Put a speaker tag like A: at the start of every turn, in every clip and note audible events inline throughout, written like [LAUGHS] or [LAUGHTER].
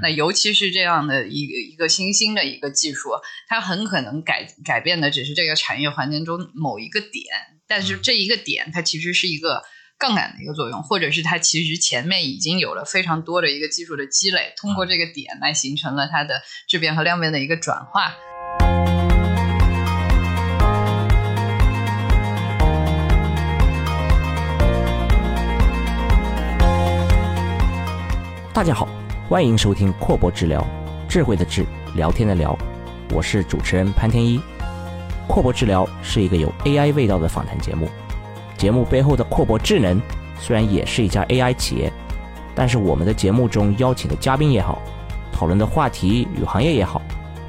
A: 那尤其是这样的一个一个新兴的一个技术，它很可能改改变的只是这个产业环境中某一个点，但是这一个点它其实是一个杠杆的一个作用，或者是它其实前面已经有了非常多的一个技术的积累，通过这个点来形成了它的质变和量变的一个转化。
B: 大家好，欢迎收听阔博治疗，智慧的智，聊天的聊，我是主持人潘天一。阔博治疗是一个有 AI 味道的访谈节目，节目背后的阔博智能虽然也是一家 AI 企业，但是我们的节目中邀请的嘉宾也好，讨论的话题与行业也好，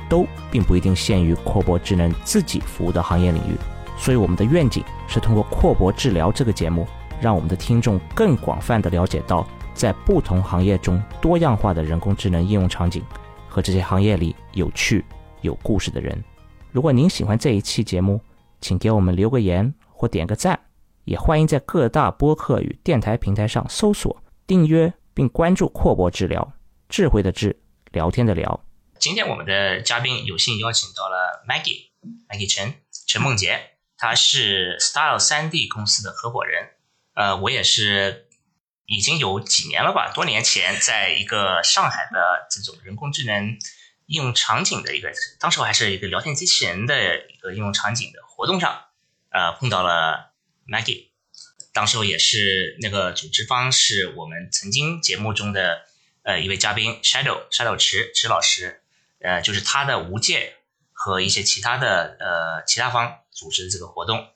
B: 都并不一定限于阔博智能自己服务的行业领域。所以我们的愿景是通过阔博治疗这个节目，让我们的听众更广泛的了解到。在不同行业中多样化的人工智能应用场景和这些行业里有趣有故事的人。如果您喜欢这一期节目，请给我们留个言或点个赞，也欢迎在各大播客与电台平台上搜索订阅并关注阔博治疗，智慧的智，聊天的聊。
C: 今天我们的嘉宾有幸邀请到了 Maggie，Maggie 陈陈梦洁，她是 Style 3D 公司的合伙人。呃，我也是。已经有几年了吧？多年前，在一个上海的这种人工智能应用场景的一个，当时我还是一个聊天机器人的一个应用场景的活动上，呃，碰到了 Maggie。当时候也是那个组织方是我们曾经节目中的呃一位嘉宾 Shadow Shadow 池池老师，呃，就是他的无界和一些其他的呃其他方组织的这个活动。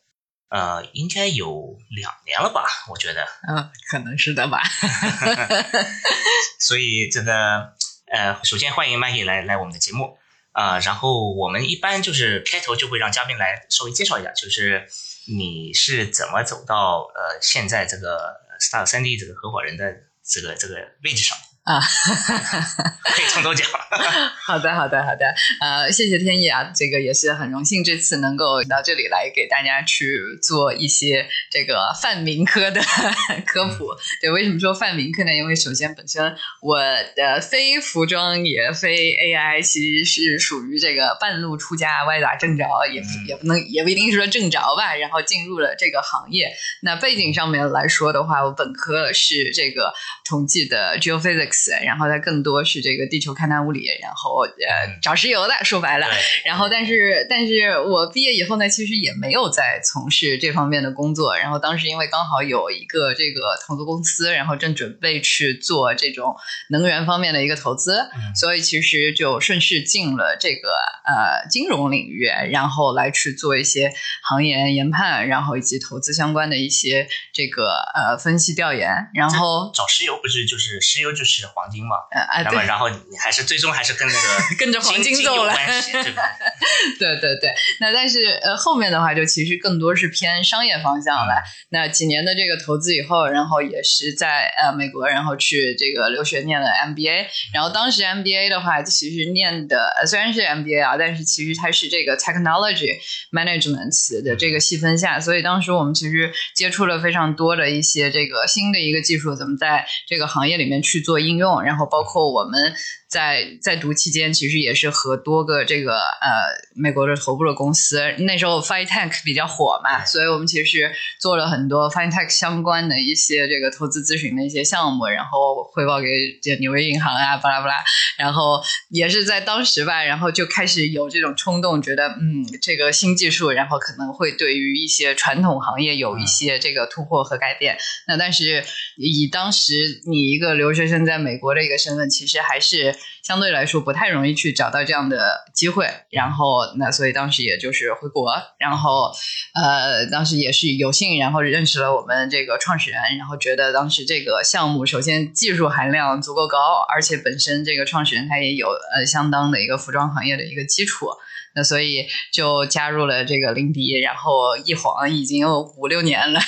C: 呃，应该有两年了吧？我觉得，
A: 嗯，可能是的吧。[LAUGHS] [LAUGHS]
C: 所以这个，呃，首先欢迎 Maggie 来来我们的节目啊。然后我们一般就是开头就会让嘉宾来稍微介绍一下，就是你是怎么走到呃现在这个 Star 三 D 这个合伙人的这个这个位置上。啊，可以从头讲。[LAUGHS]
A: 好的，好的，好的。呃，谢谢天意啊，这个也是很荣幸，这次能够到这里来给大家去做一些这个泛民科的 [LAUGHS] 科普。对，为什么说泛民科呢？因为首先本身我的非服装也非 AI，其实是属于这个半路出家，歪打正着，也也不能也不一定是说正着吧。然后进入了这个行业。那背景上面来说的话，我本科是这个统计的 geophysics。然后它更多是这个地球勘探物理，然后呃找石油的，说白了。然后但是但是我毕业以后呢，其实也没有在从事这方面的工作。然后当时因为刚好有一个这个投资公司，然后正准备去做这种能源方面的一个投资，所以其实就顺势进了这个呃金融领域，然后来去做一些行业研判，然后以及投资相关的一些这个呃分析调研。然后
C: 找石油不是就是石油就是。黄金嘛，
A: 那
C: 么然后你还是最终还是跟那个 [LAUGHS]
A: 跟着黄金走了，[LAUGHS] 对对对。那但是呃后面的话就其实更多是偏商业方向了。那几年的这个投资以后，然后也是在呃美国，然后去这个留学念了 MBA。然后当时 MBA 的话，其实念的虽然是 MBA 啊，但是其实它是这个 Technology Management 的这个细分下，所以当时我们其实接触了非常多的一些这个新的一个技术，怎么在这个行业里面去做应应用，然后包括我们。在在读期间，其实也是和多个这个呃美国的头部的公司，那时候 FinTech 比较火嘛，所以我们其实做了很多 FinTech 相关的一些这个投资咨询的一些项目，然后汇报给这纽约银行啊，巴拉巴拉，然后也是在当时吧，然后就开始有这种冲动，觉得嗯这个新技术，然后可能会对于一些传统行业有一些这个突破和改变。那但是以当时你一个留学生在美国的一个身份，其实还是。相对来说不太容易去找到这样的机会，然后那所以当时也就是回国，然后呃当时也是有幸，然后认识了我们这个创始人，然后觉得当时这个项目首先技术含量足够高，而且本身这个创始人他也有呃相当的一个服装行业的一个基础。那所以就加入了这个林迪，然后一晃已经有五六年了，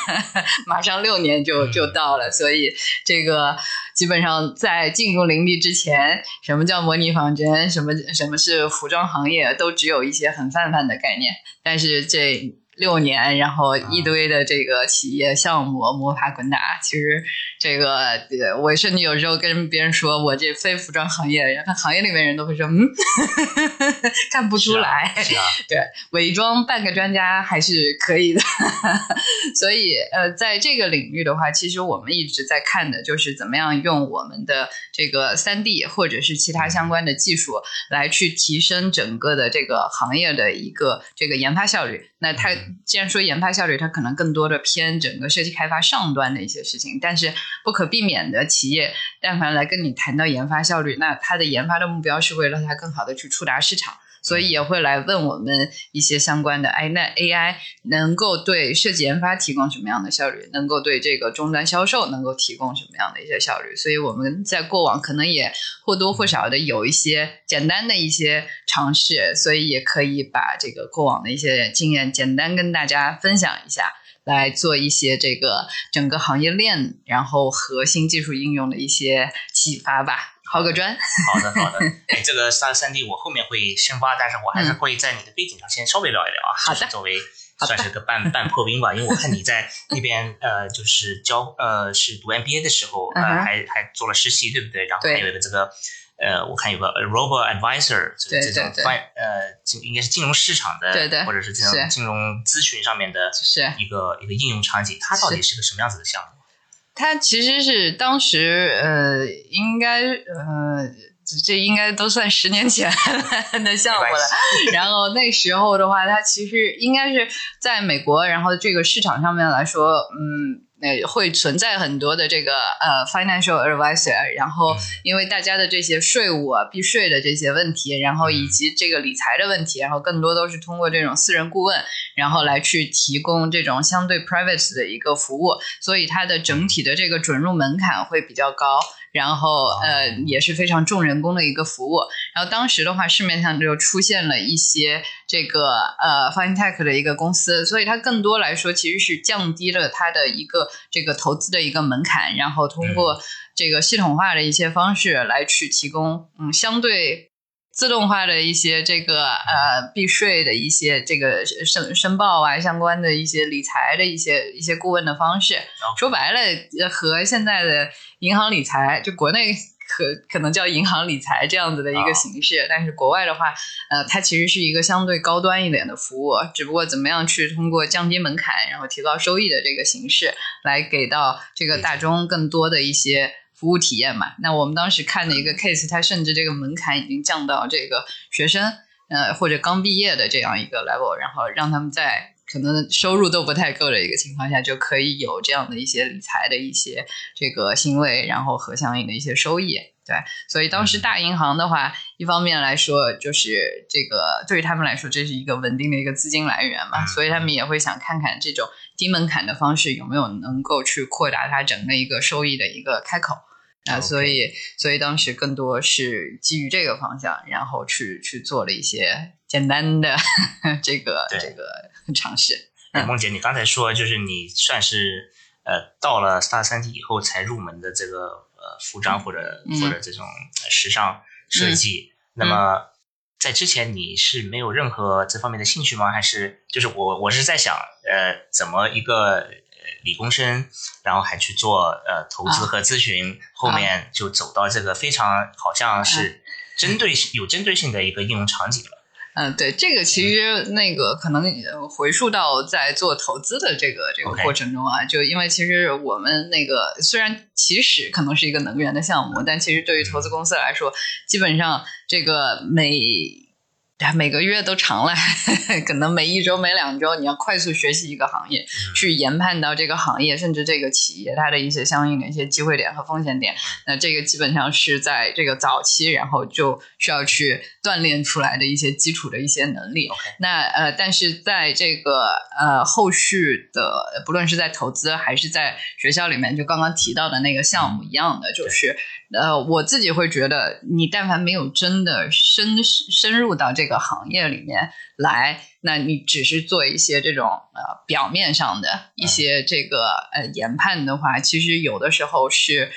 A: [LAUGHS] 马上六年就就到了。所以这个基本上在进入林迪之前，什么叫模拟仿真，什么什么是服装行业，都只有一些很泛泛的概念。但是这六年，然后一堆的这个企业项目摸爬滚打，其实这个我甚至有时候跟别人说我这非服装行业，然后行业里面人都会说嗯，[LAUGHS] 看不出来，对，伪装半个专家还是可以的。[LAUGHS] 所以呃，在这个领域的话，其实我们一直在看的就是怎么样用我们的这个三 D 或者是其他相关的技术来去提升整个的这个行业的一个这个研发效率。那它既然说研发效率，它可能更多的偏整个设计开发上端的一些事情，但是不可避免的，企业但凡来跟你谈到研发效率，那它的研发的目标是为了它更好的去触达市场。所以也会来问我们一些相关的，哎，那 AI 能够对设计研发提供什么样的效率？能够对这个终端销售能够提供什么样的一些效率？所以我们在过往可能也或多或少的有一些简单的一些尝试，所以也可以把这个过往的一些经验简单跟大家分享一下，来做一些这个整个行业链，然后核心技术应用的一些启发吧。抛个砖，
C: 好的好的，[LAUGHS] 哎，这个三三 D 我后面会深挖，但是我还是会在你的背景上先稍微聊一聊啊，
A: 好的，
C: 作为 [LAUGHS] 算是个半半破冰吧，因为我看你在那边呃，就是教呃是读 MBA 的时候呃还还做了实习，对不对？然后还有一个这个呃，我看有个 Robo Advisor，这种关呃金应该是金融市场的，
A: 对对，
C: 或者是这种金融咨询上面的，
A: 是
C: 一个一个应用场景，它到底是个什么样子的项目？
A: 它其实是当时呃，应该呃，这应该都算十年前的项目了。然后那时候的话，它其实应该是在美国，然后这个市场上面来说，嗯。呃，会存在很多的这个呃 financial advisor，然后因为大家的这些税务啊、避税的这些问题，然后以及这个理财的问题，然后更多都是通过这种私人顾问，然后来去提供这种相对 private 的一个服务，所以它的整体的这个准入门槛会比较高。然后，呃，也是非常重人工的一个服务。然后当时的话，市面上就出现了一些这个呃 fintech 的一个公司，所以它更多来说其实是降低了它的一个这个投资的一个门槛，然后通过这个系统化的一些方式来去提供，嗯，相对。自动化的一些这个呃避税的一些这个申申报啊，相关的一些理财的一些一些顾问的方式，说白了和现在的银行理财，就国内可可能叫银行理财这样子的一个形式，但是国外的话，呃，它其实是一个相对高端一点的服务，只不过怎么样去通过降低门槛，然后提高收益的这个形式，来给到这个大众更多的一些。服务体验嘛，那我们当时看的一个 case，它甚至这个门槛已经降到这个学生，呃或者刚毕业的这样一个 level，然后让他们在可能收入都不太够的一个情况下，就可以有这样的一些理财的一些这个行为，然后和相应的一些收益。对，所以当时大银行的话，一方面来说就是这个对于他们来说，这是一个稳定的一个资金来源嘛，所以他们也会想看看这种低门槛的方式有没有能够去扩大它整个一个收益的一个开口。啊，所以，所以当时更多是基于这个方向，然后去去做了一些简单的这个这个尝试。
C: 梦姐，你刚才说就是你算是呃到了 Star 三体以后才入门的这个呃服装或者或者这种时尚设计，那么在之前你是没有任何这方面的兴趣吗？还是就是我我是在想呃怎么一个。理工生，然后还去做呃投资和咨询，后面就走到这个非常好像是针对性有针对性的一个应用场景了。
A: 嗯，对，这个其实那个可能回溯到在做投资的这个这个过程中啊，就因为其实我们那个虽然起始可能是一个能源的项目，但其实对于投资公司来说，基本上这个每。每个月都长了，[LAUGHS] 可能每一周、每两周，你要快速学习一个行业，去研判到这个行业甚至这个企业它的一些相应的一些机会点和风险点。那这个基本上是在这个早期，然后就需要去锻炼出来的一些基础的一些能力。那呃，但是在这个呃后续的，不论是在投资还是在学校里面，就刚刚提到的那个项目一样的，就是呃，我自己会觉得，你但凡没有真的深深入到这个。个行业里面来，那你只是做一些这种呃表面上的一些这个呃研判的话，其实有的时候是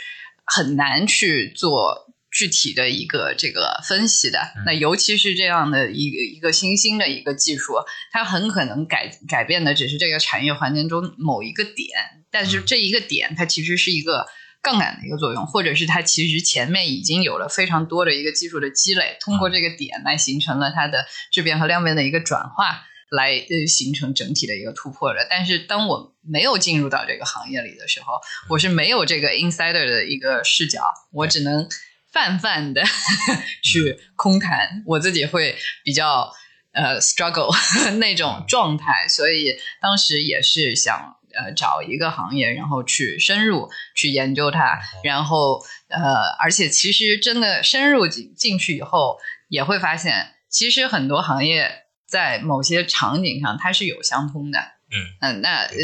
A: 很难去做具体的一个这个分析的。那尤其是这样的一个一个新兴的一个技术，它很可能改改变的只是这个产业环境中某一个点，但是这一个点它其实是一个。杠杆的一个作用，或者是它其实前面已经有了非常多的一个技术的积累，通过这个点来形成了它的质变和量变的一个转化，来呃形成整体的一个突破的。但是当我没有进入到这个行业里的时候，我是没有这个 insider 的一个视角，我只能泛泛的 [LAUGHS] 去空谈，我自己会比较呃 struggle [LAUGHS] 那种状态，所以当时也是想。呃，找一个行业，然后去深入去研究它，然后呃，而且其实真的深入进进去以后，也会发现，其实很多行业在某些场景上它是有相通的。
C: 嗯
A: 嗯，那呃，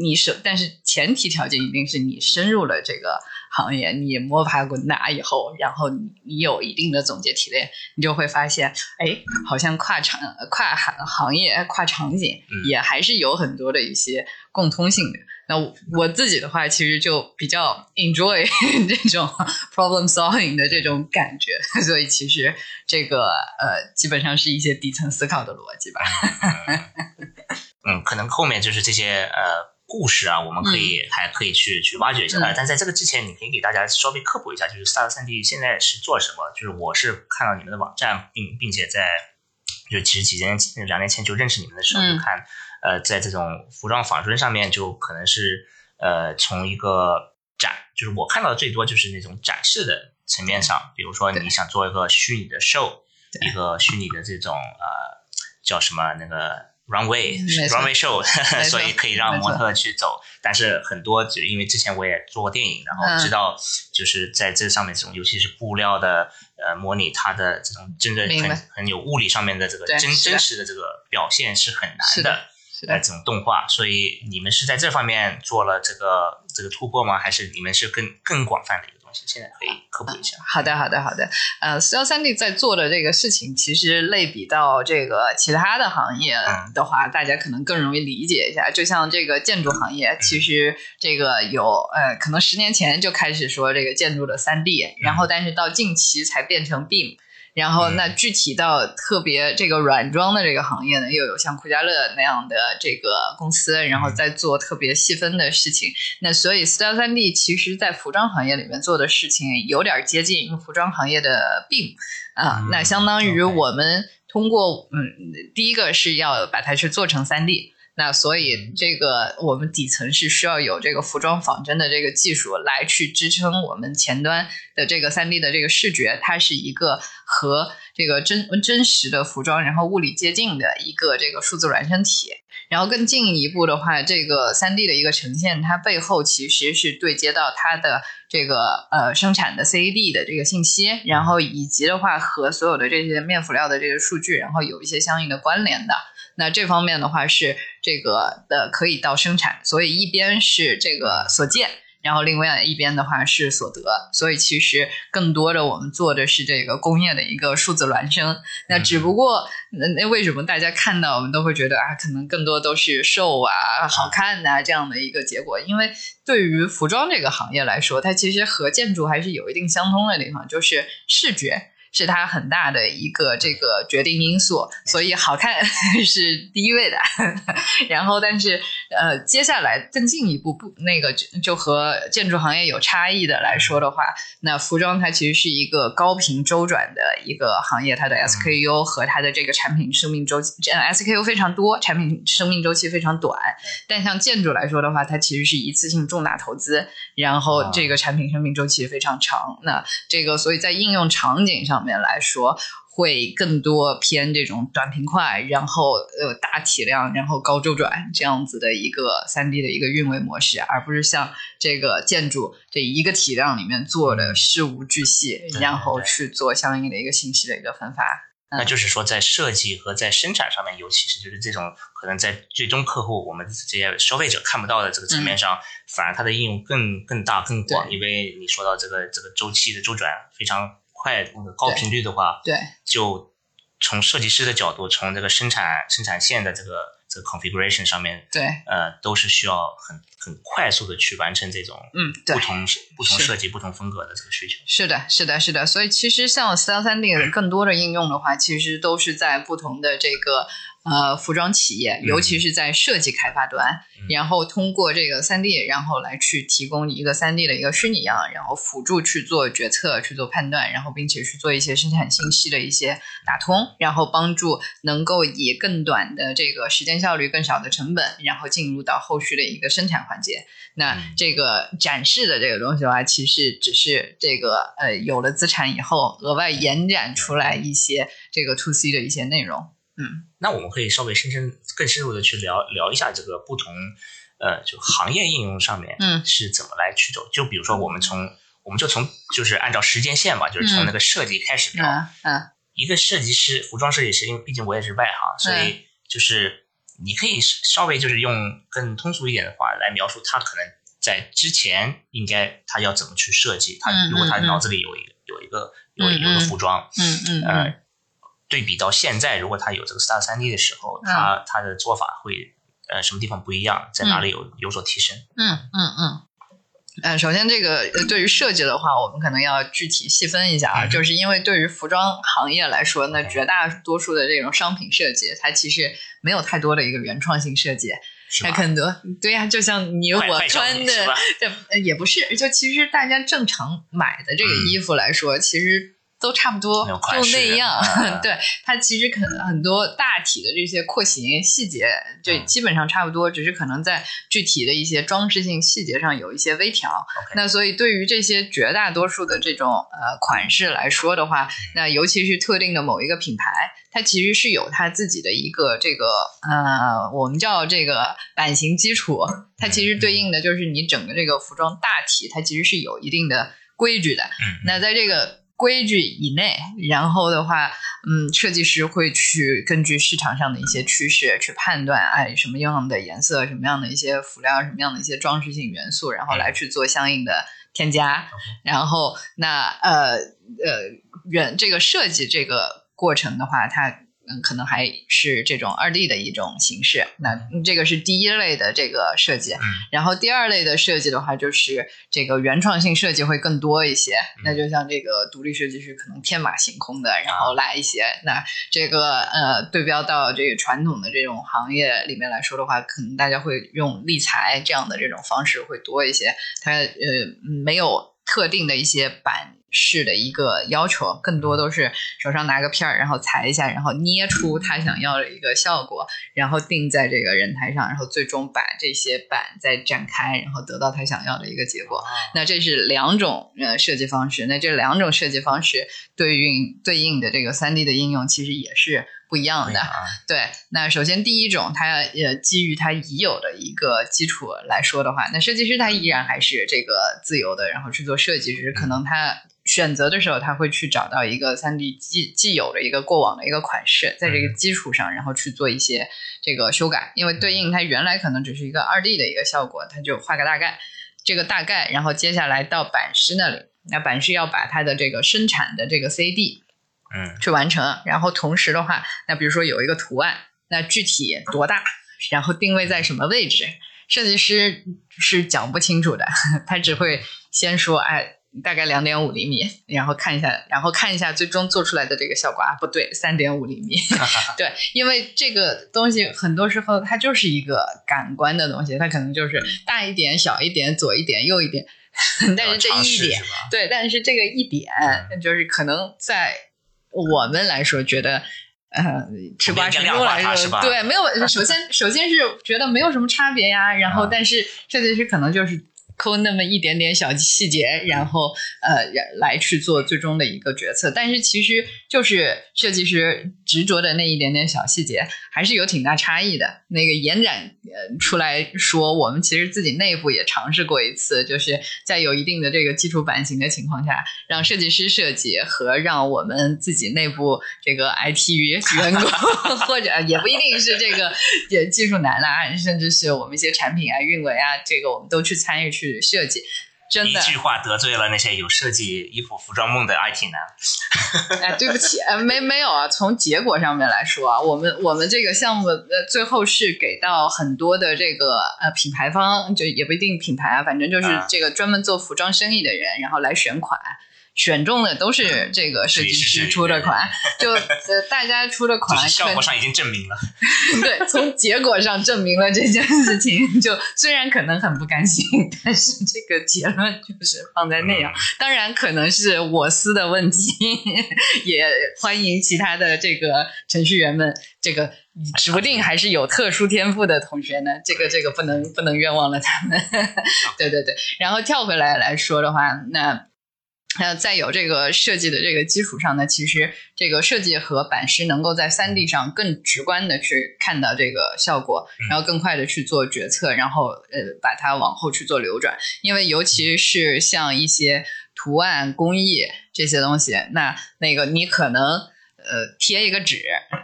A: 你是，但是前提条件一定是你深入了这个行业，你摸爬滚打以后，然后你你有一定的总结提炼，你就会发现，哎，好像跨场跨行行业跨场景也还是有很多的一些共通性的。那我自己的话，其实就比较 enjoy [LAUGHS] 这种 problem solving 的这种感觉，[LAUGHS] 所以其实这个呃，基本上是一些底层思考的逻辑吧。
C: 嗯，可能后面就是这些呃故事啊，我们可以还可以去去挖掘一下。但在这个之前，你可以给大家稍微科普一下，就是 Star 三 D 现在是做什么？就是我是看到你们的网站，并并且在就其实几年两年前就认识你们的时候，就看呃在这种服装仿真上面，就可能是呃从一个展，就是我看到的最多就是那种展示的层面上，比如说你想做一个虚拟的 show，一个虚拟的这种呃叫什么那个。Runway runway show，[LAUGHS] 所以可以让模特去走，但是很多就因为之前我也做过电影，然后知道就是在这上面这种，尤其是布料的呃模拟，它的这种真正很很有物理上面的这个真真实的这个表现是很难的，呃这种动画，所以你们是在这方面做了这个这个突破吗？还是你们是更更广泛的？现在可以科普一下。
A: 好的，好的，好的。呃，四幺三 D 在做的这个事情，其实类比到这个其他的行业的话，大家可能更容易理解一下。就像这个建筑行业，其实这个有呃，可能十年前就开始说这个建筑的三 D，然后但是到近期才变成 BIM。然后，那具体到特别这个软装的这个行业呢，又有像酷家乐那样的这个公司，然后在做特别细分的事情。那所以，Style 三 D 其实在服装行业里面做的事情有点接近服装行业的病啊。那相当于我们通过嗯，第一个是要把它去做成三 D。那所以，这个我们底层是需要有这个服装仿真的这个技术来去支撑我们前端的这个三 D 的这个视觉，它是一个和这个真真实的服装然后物理接近的一个这个数字孪生体。然后更进一步的话，这个三 D 的一个呈现，它背后其实是对接到它的这个呃生产的 CAD 的这个信息，然后以及的话和所有的这些面辅料的这个数据，然后有一些相应的关联的。那这方面的话是这个的可以到生产，所以一边是这个所见，然后另外一边的话是所得，所以其实更多的我们做的是这个工业的一个数字孪生。那只不过那那为什么大家看到我们都会觉得啊，可能更多都是瘦啊、好看呐这样的一个结果？因为对于服装这个行业来说，它其实和建筑还是有一定相通的地方，就是视觉。是它很大的一个这个决定因素，所以好看 [LAUGHS] 是第一位的。[LAUGHS] 然后，但是呃，接下来更进一步不那个就就和建筑行业有差异的来说的话，那服装它其实是一个高频周转的一个行业，它的 SKU 和它的这个产品生命周期，SKU 非常多，产品生命周期非常短。但像建筑来说的话，它其实是一次性重大投资，然后这个产品生命周期非常长。那这个所以在应用场景上。方面来说，会更多偏这种短平快，然后呃大体量，然后高周转这样子的一个三 D 的一个运维模式，而不是像这个建筑这一个体量里面做的事无巨细，然后去做相应的一个信息的一个分发。
C: 那就是说，在设计和在生产上面，尤其是就是这种可能在最终客户我们这些消费者看不到的这个层面上，反而它的应用更更大更广，因为你说到这个这个周期的周转非常。快那个高频率的话，
A: 对，
C: 就从设计师的角度，从这个生产生产线的这个这个 configuration 上面，
A: 对，
C: 呃，都是需要很很快速的去完成这种
A: 嗯
C: 不同不同设计不同风格的这个需求。
A: 是的，是的，是的。所以其实像四幺三 D [CLEARS THROAT] 更多的应用的话，其实都是在不同的这个。呃服装企业，尤其是在设计开发端，然后通过这个三 D，然后来去提供一个三 D 的一个虚拟样，然后辅助去做决策、去做判断，然后并且去做一些生产信息的一些打通，然后帮助能够以更短的这个时间效率、更少的成本，然后进入到后续的一个生产环节。那这个展示的这个东西的话，其实只是这个呃有了资产以后，额外延展出来一些这个 to C 的一些内容。嗯，
C: 那我们可以稍微深深更深入的去聊聊一下这个不同呃就行业应用上面，
A: 嗯，
C: 是怎么来去走？就比如说我们从我们就从就是按照时间线吧，就是从那个设计开始聊。
A: 嗯，
C: 一个设计师，服装设计师，因为毕竟我也是外行，所以就是。你可以稍微就是用更通俗一点的话来描述他可能在之前应该他要怎么去设计他如果他脑子里有一个有一个有有个服装，
A: 嗯嗯
C: 呃，对比到现在如果他有这个 Star 三 D 的时候，他他的做法会呃什么地方不一样，在哪里有有所提升？
A: 嗯嗯嗯。嗯，首先这个对于设计的话，我们可能要具体细分一下啊，就是因为对于服装行业来说，那绝大多数的这种商品设计，它其实没有太多的一个原创性设计，它很多对呀，就像你我穿的，这也不是，就其实大家正常买的这个衣服来说，其实。都差不多，就那样。[LAUGHS] 对它其实可能很多大体的这些廓形细节，就基本上差不多，只是可能在具体的一些装饰性细节上有一些微调。那所以对于这些绝大多数的这种呃款式来说的话，那尤其是特定的某一个品牌，它其实是有它自己的一个这个呃，我们叫这个版型基础。它其实对应的就是你整个这个服装大体，它其实是有一定的规矩的。那在这个规矩以内，然后的话，嗯，设计师会去根据市场上的一些趋势去判断，哎，什么样的颜色，什么样的一些辅料，什么样的一些装饰性元素，然后来去做相应的添加。然后，那呃呃，原这个设计这个过程的话，它。嗯，可能还是这种二 D 的一种形式。那这个是第一类的这个设计，然后第二类的设计的话，就是这个原创性设计会更多一些。那就像这个独立设计师可能天马行空的，然后来一些。那这个呃，对标到这个传统的这种行业里面来说的话，可能大家会用立裁这样的这种方式会多一些。它呃没有特定的一些版。式的一个要求，更多都是手上拿个片儿，然后裁一下，然后捏出他想要的一个效果，然后定在这个人台上，然后最终把这些板再展开，然后得到他想要的一个结果。那这是两种呃设计方式，那这两种设计方式对应对应的这个三 D 的应用，其实也是。不一样的，对。那首先第一种，它呃基于它已有的一个基础来说的话，那设计师他依然还是这个自由的，然后去做设计，只是可能他选择的时候，他会去找到一个三 D 既既有的一个过往的一个款式，在这个基础上，然后去做一些这个修改，因为对应它原来可能只是一个二 D 的一个效果，他就画个大概，这个大概，然后接下来到版师那里，那版师要把它的这个生产的这个 CD。
C: 嗯，
A: 去完成，然后同时的话，那比如说有一个图案，那具体多大，然后定位在什么位置，设计师是讲不清楚的，[LAUGHS] 他只会先说，哎，大概两点五厘米，然后看一下，然后看一下最终做出来的这个效果啊，不对，三点五厘米，[LAUGHS] 对，因为这个东西很多时候它就是一个感官的东西，它可能就是大一点、小一点、左一点、右一点，[LAUGHS] 但是这一点，对，但是这个一点，就是可能在。我们来说，觉得呃，吃瓜群众来说，对，没有。首先，首先是觉得没有什么差别呀。然后，但是设计师可能就是。抠那么一点点小细节，然后呃来去做最终的一个决策，但是其实就是设计师执着的那一点点小细节，还是有挺大差异的。那个延展呃出来说，我们其实自己内部也尝试过一次，就是在有一定的这个基础版型的情况下，让设计师设计和让我们自己内部这个 IT 员工或者也不一定是这个也技术男啦，甚至是我们一些产品啊、运维啊，这个我们都去参与去。设计，真的
C: 一句话得罪了那些有设计衣服服装梦的 IT
A: 男。哎，对不起，呃，没没有啊。从结果上面来说啊，我们我们这个项目呃最后是给到很多的这个呃品牌方，就也不一定品牌啊，反正就是这个专门做服装生意的人，然后来选款。选中的都是这个设计师出的款，就呃大家出的款，
C: 效果上已经证明了。[LAUGHS]
A: 对，从结果上证明了这件事情。就虽然可能很不甘心，但是这个结论就是放在那样。当然可能是我司的问题，也欢迎其他的这个程序员们，这个指不定还是有特殊天赋的同学呢。这个这个不能不能冤枉了他们。[LAUGHS] 对对对，然后跳回来来说的话，那。呃，在有这个设计的这个基础上呢，其实这个设计和版师能够在三 D 上更直观的去看到这个效果，然后更快的去做决策，然后呃把它往后去做流转。因为尤其是像一些图案工艺这些东西，那那个你可能。呃，贴一个纸，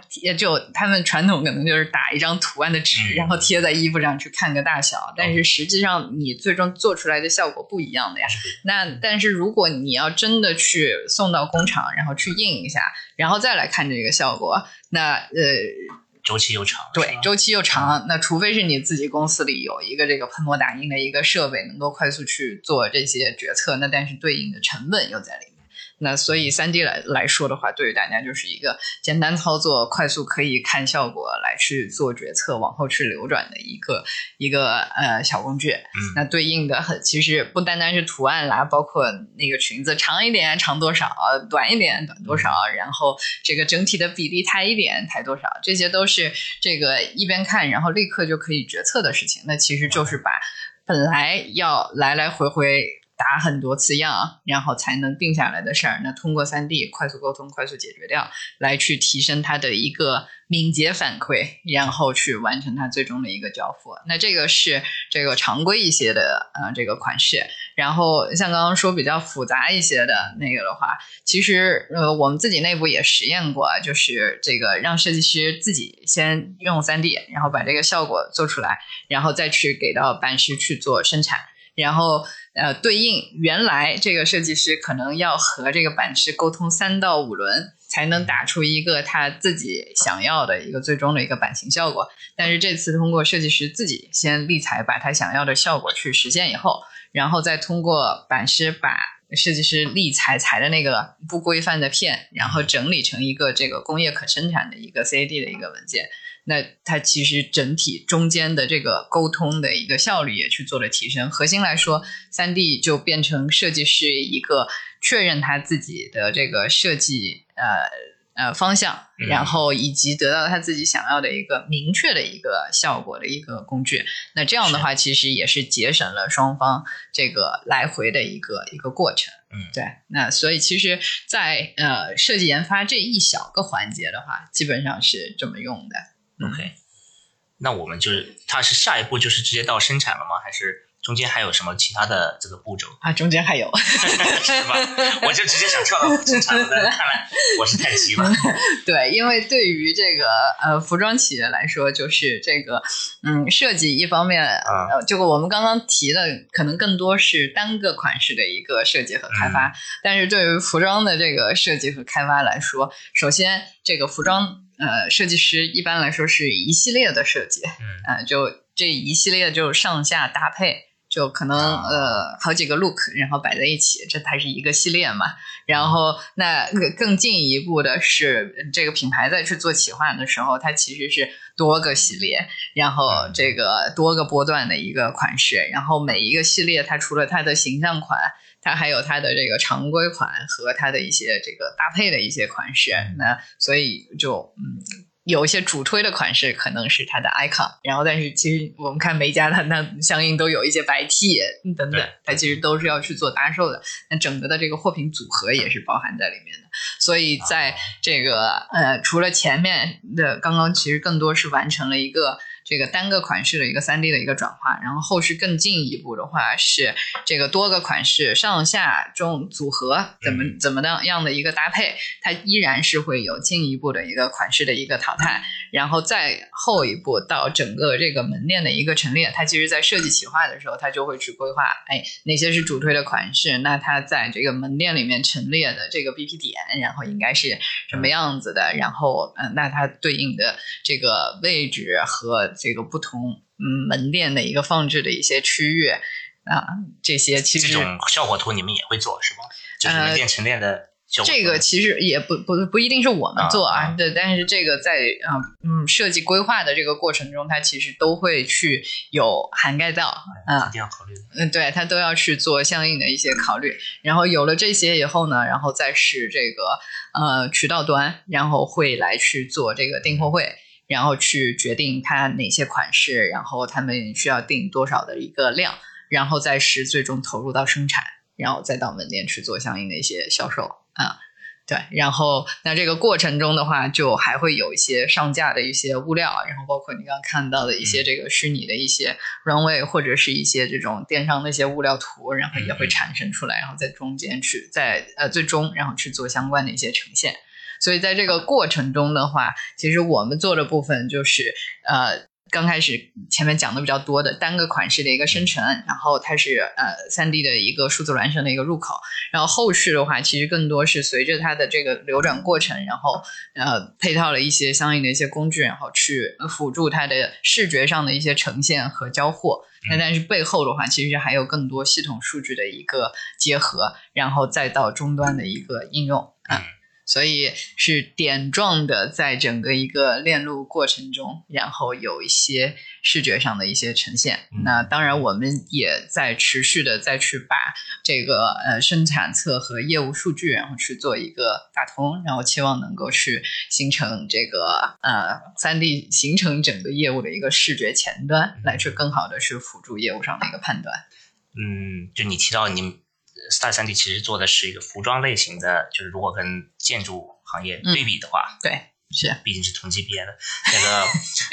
A: 贴就他们传统可能就是打一张图案的纸，然后贴在衣服上去看个大小。但是实际上你最终做出来的效果不一样的呀。那但是如果你要真的去送到工厂，然后去印一下，然后再来看这个效果，那呃
C: 周期又长。
A: 对，周期又长。那除非是你自己公司里有一个这个喷墨打印的一个设备，能够快速去做这些决策，那但是对应的成本又在里面。那所以三 D 来来说的话，对于大家就是一个简单操作、快速可以看效果来去做决策、往后去流转的一个一个呃小工具。那对应的很其实不单单是图案啦，包括那个裙子长一点长多少，短一点短多少，然后这个整体的比例抬一点抬多少，这些都是这个一边看然后立刻就可以决策的事情。那其实就是把本来要来来回回。打很多次样，然后才能定下来的事儿，那通过三 D 快速沟通、快速解决掉，来去提升它的一个敏捷反馈，然后去完成它最终的一个交付。那这个是这个常规一些的呃这个款式。然后像刚刚说比较复杂一些的那个的话，其实呃我们自己内部也实验过，就是这个让设计师自己先用三 D，然后把这个效果做出来，然后再去给到版师去做生产。然后，呃，对应原来这个设计师可能要和这个版师沟通三到五轮，才能打出一个他自己想要的一个最终的一个版型效果。但是这次通过设计师自己先立裁，把他想要的效果去实现以后，然后再通过版师把设计师立裁裁的那个不规范的片，然后整理成一个这个工业可生产的一个 CAD 的一个文件。那它其实整体中间的这个沟通的一个效率也去做了提升。核心来说，三 D 就变成设计师一个确认他自己的这个设计呃呃方向，然后以及得到他自己想要的一个明确的一个效果的一个工具。那这样的话，其实也是节省了双方这个来回的一个一个过程。
C: 嗯，
A: 对。那所以其实，在呃设计研发这一小个环节的话，基本上是这么用的。
C: OK，那我们就是，它是下一步就是直接到生产了吗？还是中间还有什么其他的这个步骤
A: 啊？中间还有，[LAUGHS]
C: 是吧？我就直接想跳到生产了，看来我是太急了。[LAUGHS]
A: 对，因为对于这个呃服装企业来说，就是这个嗯设计一方面，呃，就我们刚刚提的，可能更多是单个款式的一个设计和开发，但是对于服装的这个设计和开发来说，首先这个服装。呃，设计师一般来说是一系列的设计，嗯，就这一系列就上下搭配，就可能呃好几个 look，然后摆在一起，这才是一个系列嘛。然后那更进一步的是，这个品牌在去做企划的时候，它其实是多个系列，然后这个多个波段的一个款式，然后每一个系列它除了它的形象款。它还有它的这个常规款和它的一些这个搭配的一些款式，那所以就嗯有一些主推的款式可能是它的 icon，然后但是其实我们看每家它那相应都有一些白 T 等等，它其实都是要去做搭售的，那整个的这个货品组合也是包含在里面的，所以在这个呃除了前面的刚刚其实更多是完成了一个。这个单个款式的一个三 D 的一个转化，然后后续更进一步的话是这个多个款式上下中组合怎么怎么样样的一个搭配，它依然是会有进一步的一个款式的一个淘汰，然后再后一步到整个这个门店的一个陈列，它其实在设计企划的时候，它就会去规划，哎，哪些是主推的款式，那它在这个门店里面陈列的这个 BP 点，然后应该是什么样子的，然后嗯，那它对应的这个位置和这个不同嗯门店的一个放置的一些区域啊，这些其实
C: 这种效果图你们也会做是吗？就是门店陈列的。
A: 这个其实也不不不一定是我们做啊，对，但是这个在啊嗯设计规划的这个过程中，它其实都会去有涵盖到啊，
C: 一定要考虑。
A: 嗯，对，它都要去做相应的一些考虑。然后有了这些以后呢，然后再是这个呃渠道端，然后会来去做这个订货会，然后去决定它哪些款式，然后他们需要定多少的一个量，然后再是最终投入到生产，然后再到门店去做相应的一些销售。啊，对，然后那这个过程中的话，就还会有一些上架的一些物料，然后包括你刚刚看到的一些这个虚拟的一些 runway 或者是一些这种电商的一些物料图，然后也会产生出来，然后在中间去在呃最终然后去做相关的一些呈现。所以在这个过程中的话，其实我们做的部分就是呃。刚开始前面讲的比较多的单个款式的一个生成，然后它是呃三 D 的一个数字孪生的一个入口，然后后续的话其实更多是随着它的这个流转过程，然后呃配套了一些相应的一些工具，然后去辅助它的视觉上的一些呈现和交货。那但是背后的话，其实还有更多系统数据的一个结合，然后再到终端的一个应用啊。所以是点状的，在整个一个链路过程中，然后有一些视觉上的一些呈现。那当然，我们也在持续的再去把这个呃生产侧和业务数据，然后去做一个打通，然后期望能够去形成这个呃三 D 形成整个业务的一个视觉前端，来去更好的去辅助业务上的一个判断。
C: 嗯，就你提到你。Star 三 D 其实做的是一个服装类型的，就是如果跟建筑行业对比的话，
A: 对，是，
C: 毕竟是同级别的，那个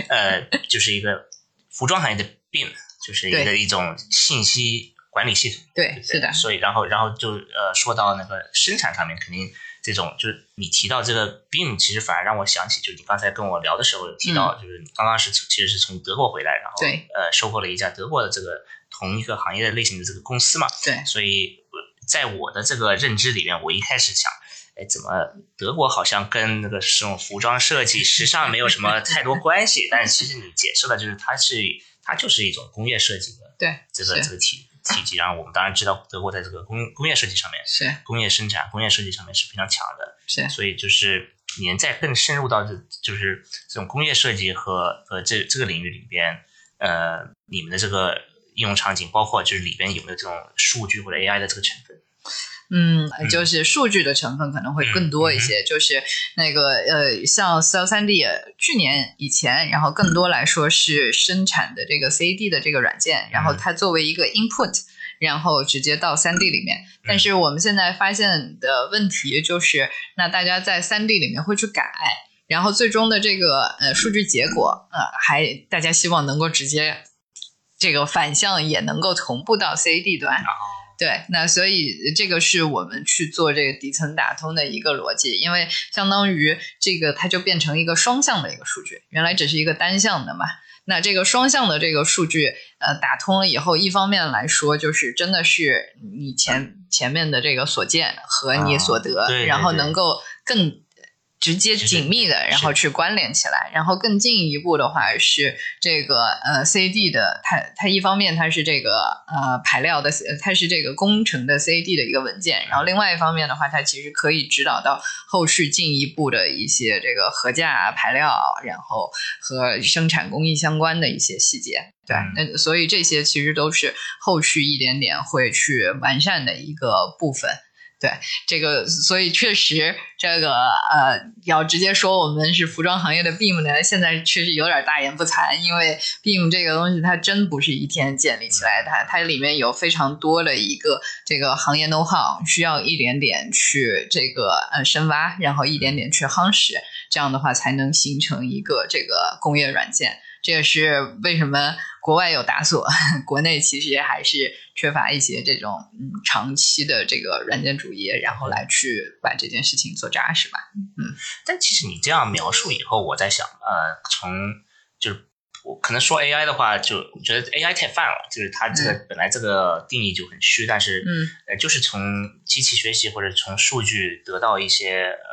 C: 呃，就是一个服装行业的 BIM，就是一个一种信息管理系统，
A: 对，是的。
C: 所以，然后，然后就呃，说到那个生产上面，肯定这种就是你提到这个 BIM，其实反而让我想起，就是你刚才跟我聊的时候有提到，就是你刚刚是其实是从德国回来，然后
A: 对，
C: 呃，收购了一家德国的这个同一个行业的类型的这个公司嘛，
A: 对，
C: 所以。在我的这个认知里面，我一开始想，哎，怎么德国好像跟那个这种服装设计、时尚没有什么太多关系？但是其实你解释了，就是它是它就是一种工业设计的
A: 对
C: 这个这个体体积。然后我们当然知道，德国在这个工工业设计上面
A: 是
C: 工业生产、工业设计上面是非常强的。
A: 是，
C: 所以就是你再更深入到这就是这种工业设计和和这这个领域里边，呃，你们的这个。应用场景包括就是里边有没有这种数据或者 AI 的这个成分？
A: 嗯，就是数据的成分可能会更多一些。就是那个呃，像 Cell 三 D 去年以前，然后更多来说是生产的这个 CAD 的这个软件，然后它作为一个 input，然后直接到三 D 里面。但是我们现在发现的问题就是，那大家在三 D 里面会去改，然后最终的这个呃数据结果呃，还大家希望能够直接。这个反向也能够同步到 CAD 端，对，那所以这个是我们去做这个底层打通的一个逻辑，因为相当于这个它就变成一个双向的一个数据，原来只是一个单向的嘛，那这个双向的这个数据，呃，打通了以后，一方面来说就是真的是你前前面的这个所见和你所得，然后能够更。直接紧密的，然后去关联起来，然后更进一步的话是这个呃 CAD 的，它它一方面它是这个呃排料的，它是这个工程的 CAD 的一个文件，然后另外一方面的话，它其实可以指导到后续进一步的一些这个合价排料，然后和生产工艺相关的一些细节。对，那所以这些其实都是后续一点点会去完善的一个部分。对这个，所以确实这个呃，要直接说我们是服装行业的 BIM 呢，现在确实有点大言不惭，因为 BIM 这个东西它真不是一天建立起来的，它里面有非常多的一个这个行业 know how，需要一点点去这个呃深挖，然后一点点去夯实，这样的话才能形成一个这个工业软件。这也是为什么国外有打锁，国内其实还是缺乏一些这种嗯长期的这个软件主义，然后来去把这件事情做扎实吧。嗯，
C: 但其实你这样描述以后，我在想，呃，从就是我可能说 AI 的话，就觉得 AI 太泛了，就是它这个本来这个定义就很虚，但是
A: 嗯，
C: 呃，就是从机器学习或者从数据得到一些呃。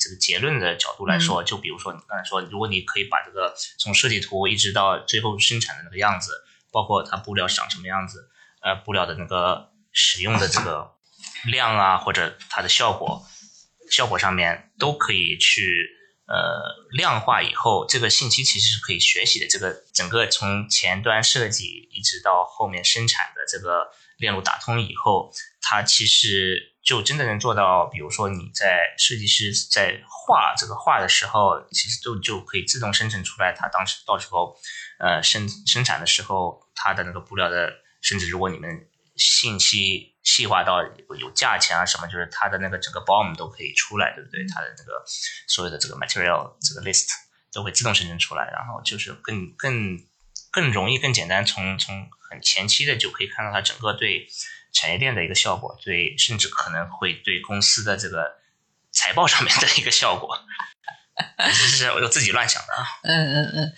C: 这个结论的角度来说，就比如说你刚才说，如果你可以把这个从设计图一直到最后生产的那个样子，包括它布料长什么样子，呃，布料的那个使用的这个量啊，或者它的效果效果上面都可以去呃量化以后，这个信息其实是可以学习的。这个整个从前端设计一直到后面生产的这个链路打通以后，它其实就真的能做到，比如说你在设计师在画这个画的时候，其实就就可以自动生成出来，它当时到时候呃生生产的时候，它的那个布料的，甚至如果你们信息细化到有价钱啊什么，就是它的那个整个 BOM 都可以出来，对不对？它的那个所有的这个 material 这个 list 都会自动生成出来，然后就是更更更容易、更简单，从从很前期的就可以看到它整个对产业链的一个效果，对，甚至可能会对公司的这个财报上面的一个效果。这 [LAUGHS] 是我自己乱想的啊。
A: 嗯嗯嗯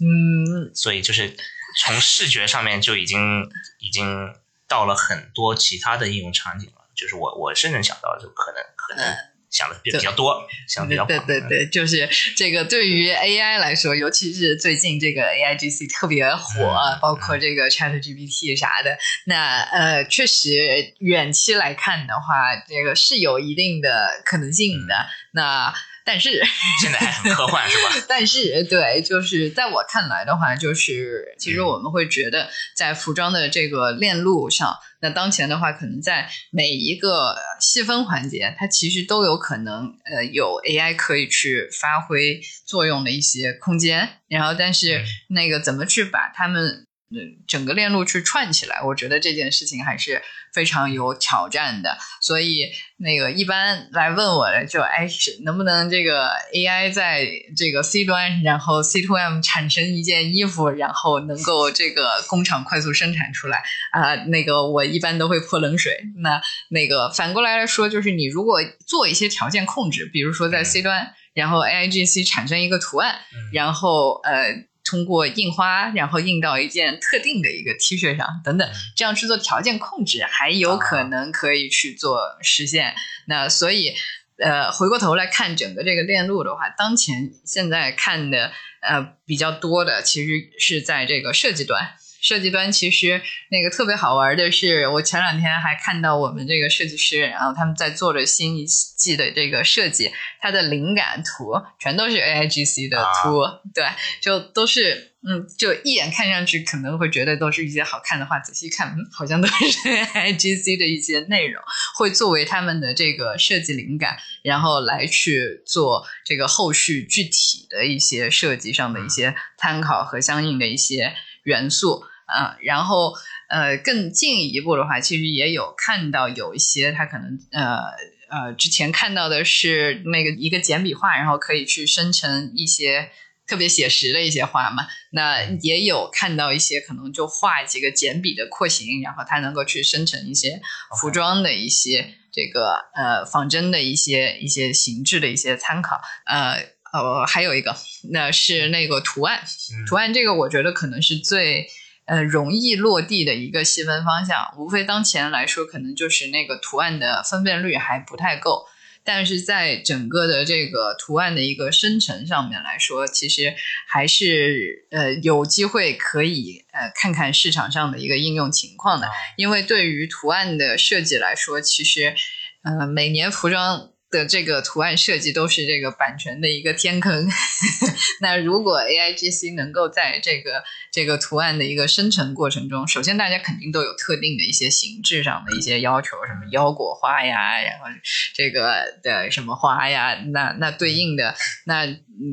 A: 嗯，
C: 所以就是从视觉上面就已经已经。到了很多其他的应用场景了，就是我我甚至想到，就可能可能想的比较多，想的比较
A: 对对对，就是这个对于 AI 来说，尤其是最近这个 AIGC 特别火，包括这个 ChatGPT 啥的，那呃，确实远期来看的话，这个是有一定的可能性的。那但是 [LAUGHS]
C: 现在还很科幻是吧？
A: 但是对，就是在我看来的话，就是其实我们会觉得，在服装的这个链路上，那当前的话，可能在每一个细分环节，它其实都有可能呃有 AI 可以去发挥作用的一些空间。然后，但是那个怎么去把它们整个链路去串起来，我觉得这件事情还是。非常有挑战的，所以那个一般来问我的就哎，能不能这个 AI 在这个 C 端，然后 C to M 产生一件衣服，然后能够这个工厂快速生产出来啊？那个我一般都会泼冷水。那那个反过来来说，就是你如果做一些条件控制，比如说在 C 端，然后 AIGC 产生一个图案，然后呃。通过印花，然后印到一件特定的一个 T 恤上，等等，这样去做条件控制，还有可能可以去做实现。那所以，呃，回过头来看整个这个链路的话，当前现在看的呃比较多的，其实是在这个设计端。设计端其实那个特别好玩的是，我前两天还看到我们这个设计师，然后他们在做着新一季的这个设计，它的灵感图全都是 A I G C 的图，对，就都是嗯，就一眼看上去可能会觉得都是一些好看的话，仔细看，嗯，好像都是 A I G C 的一些内容，会作为他们的这个设计灵感，然后来去做这个后续具体的一些设计上的一些参考和相应的一些元素。啊，然后呃，更进一步的话，其实也有看到有一些他可能呃呃，之前看到的是那个一个简笔画，然后可以去生成一些特别写实的一些画嘛。那也有看到一些可能就画几个简笔的廓形，然后它能够去生成一些服装的一些这个呃仿真的一些一些形制的一些参考。呃呃，还有一个那是那个图案，图案这个我觉得可能是最。呃，容易落地的一个细分方向，无非当前来说，可能就是那个图案的分辨率还不太够。但是在整个的这个图案的一个生成上面来说，其实还是呃有机会可以呃看看市场上的一个应用情况的。因为对于图案的设计来说，其实呃每年服装。的这个图案设计都是这个版权的一个天坑。[LAUGHS] 那如果 A I G C 能够在这个这个图案的一个生成过程中，首先大家肯定都有特定的一些形制上的一些要求，什么腰果花呀，然后这个的什么花呀，那那对应的那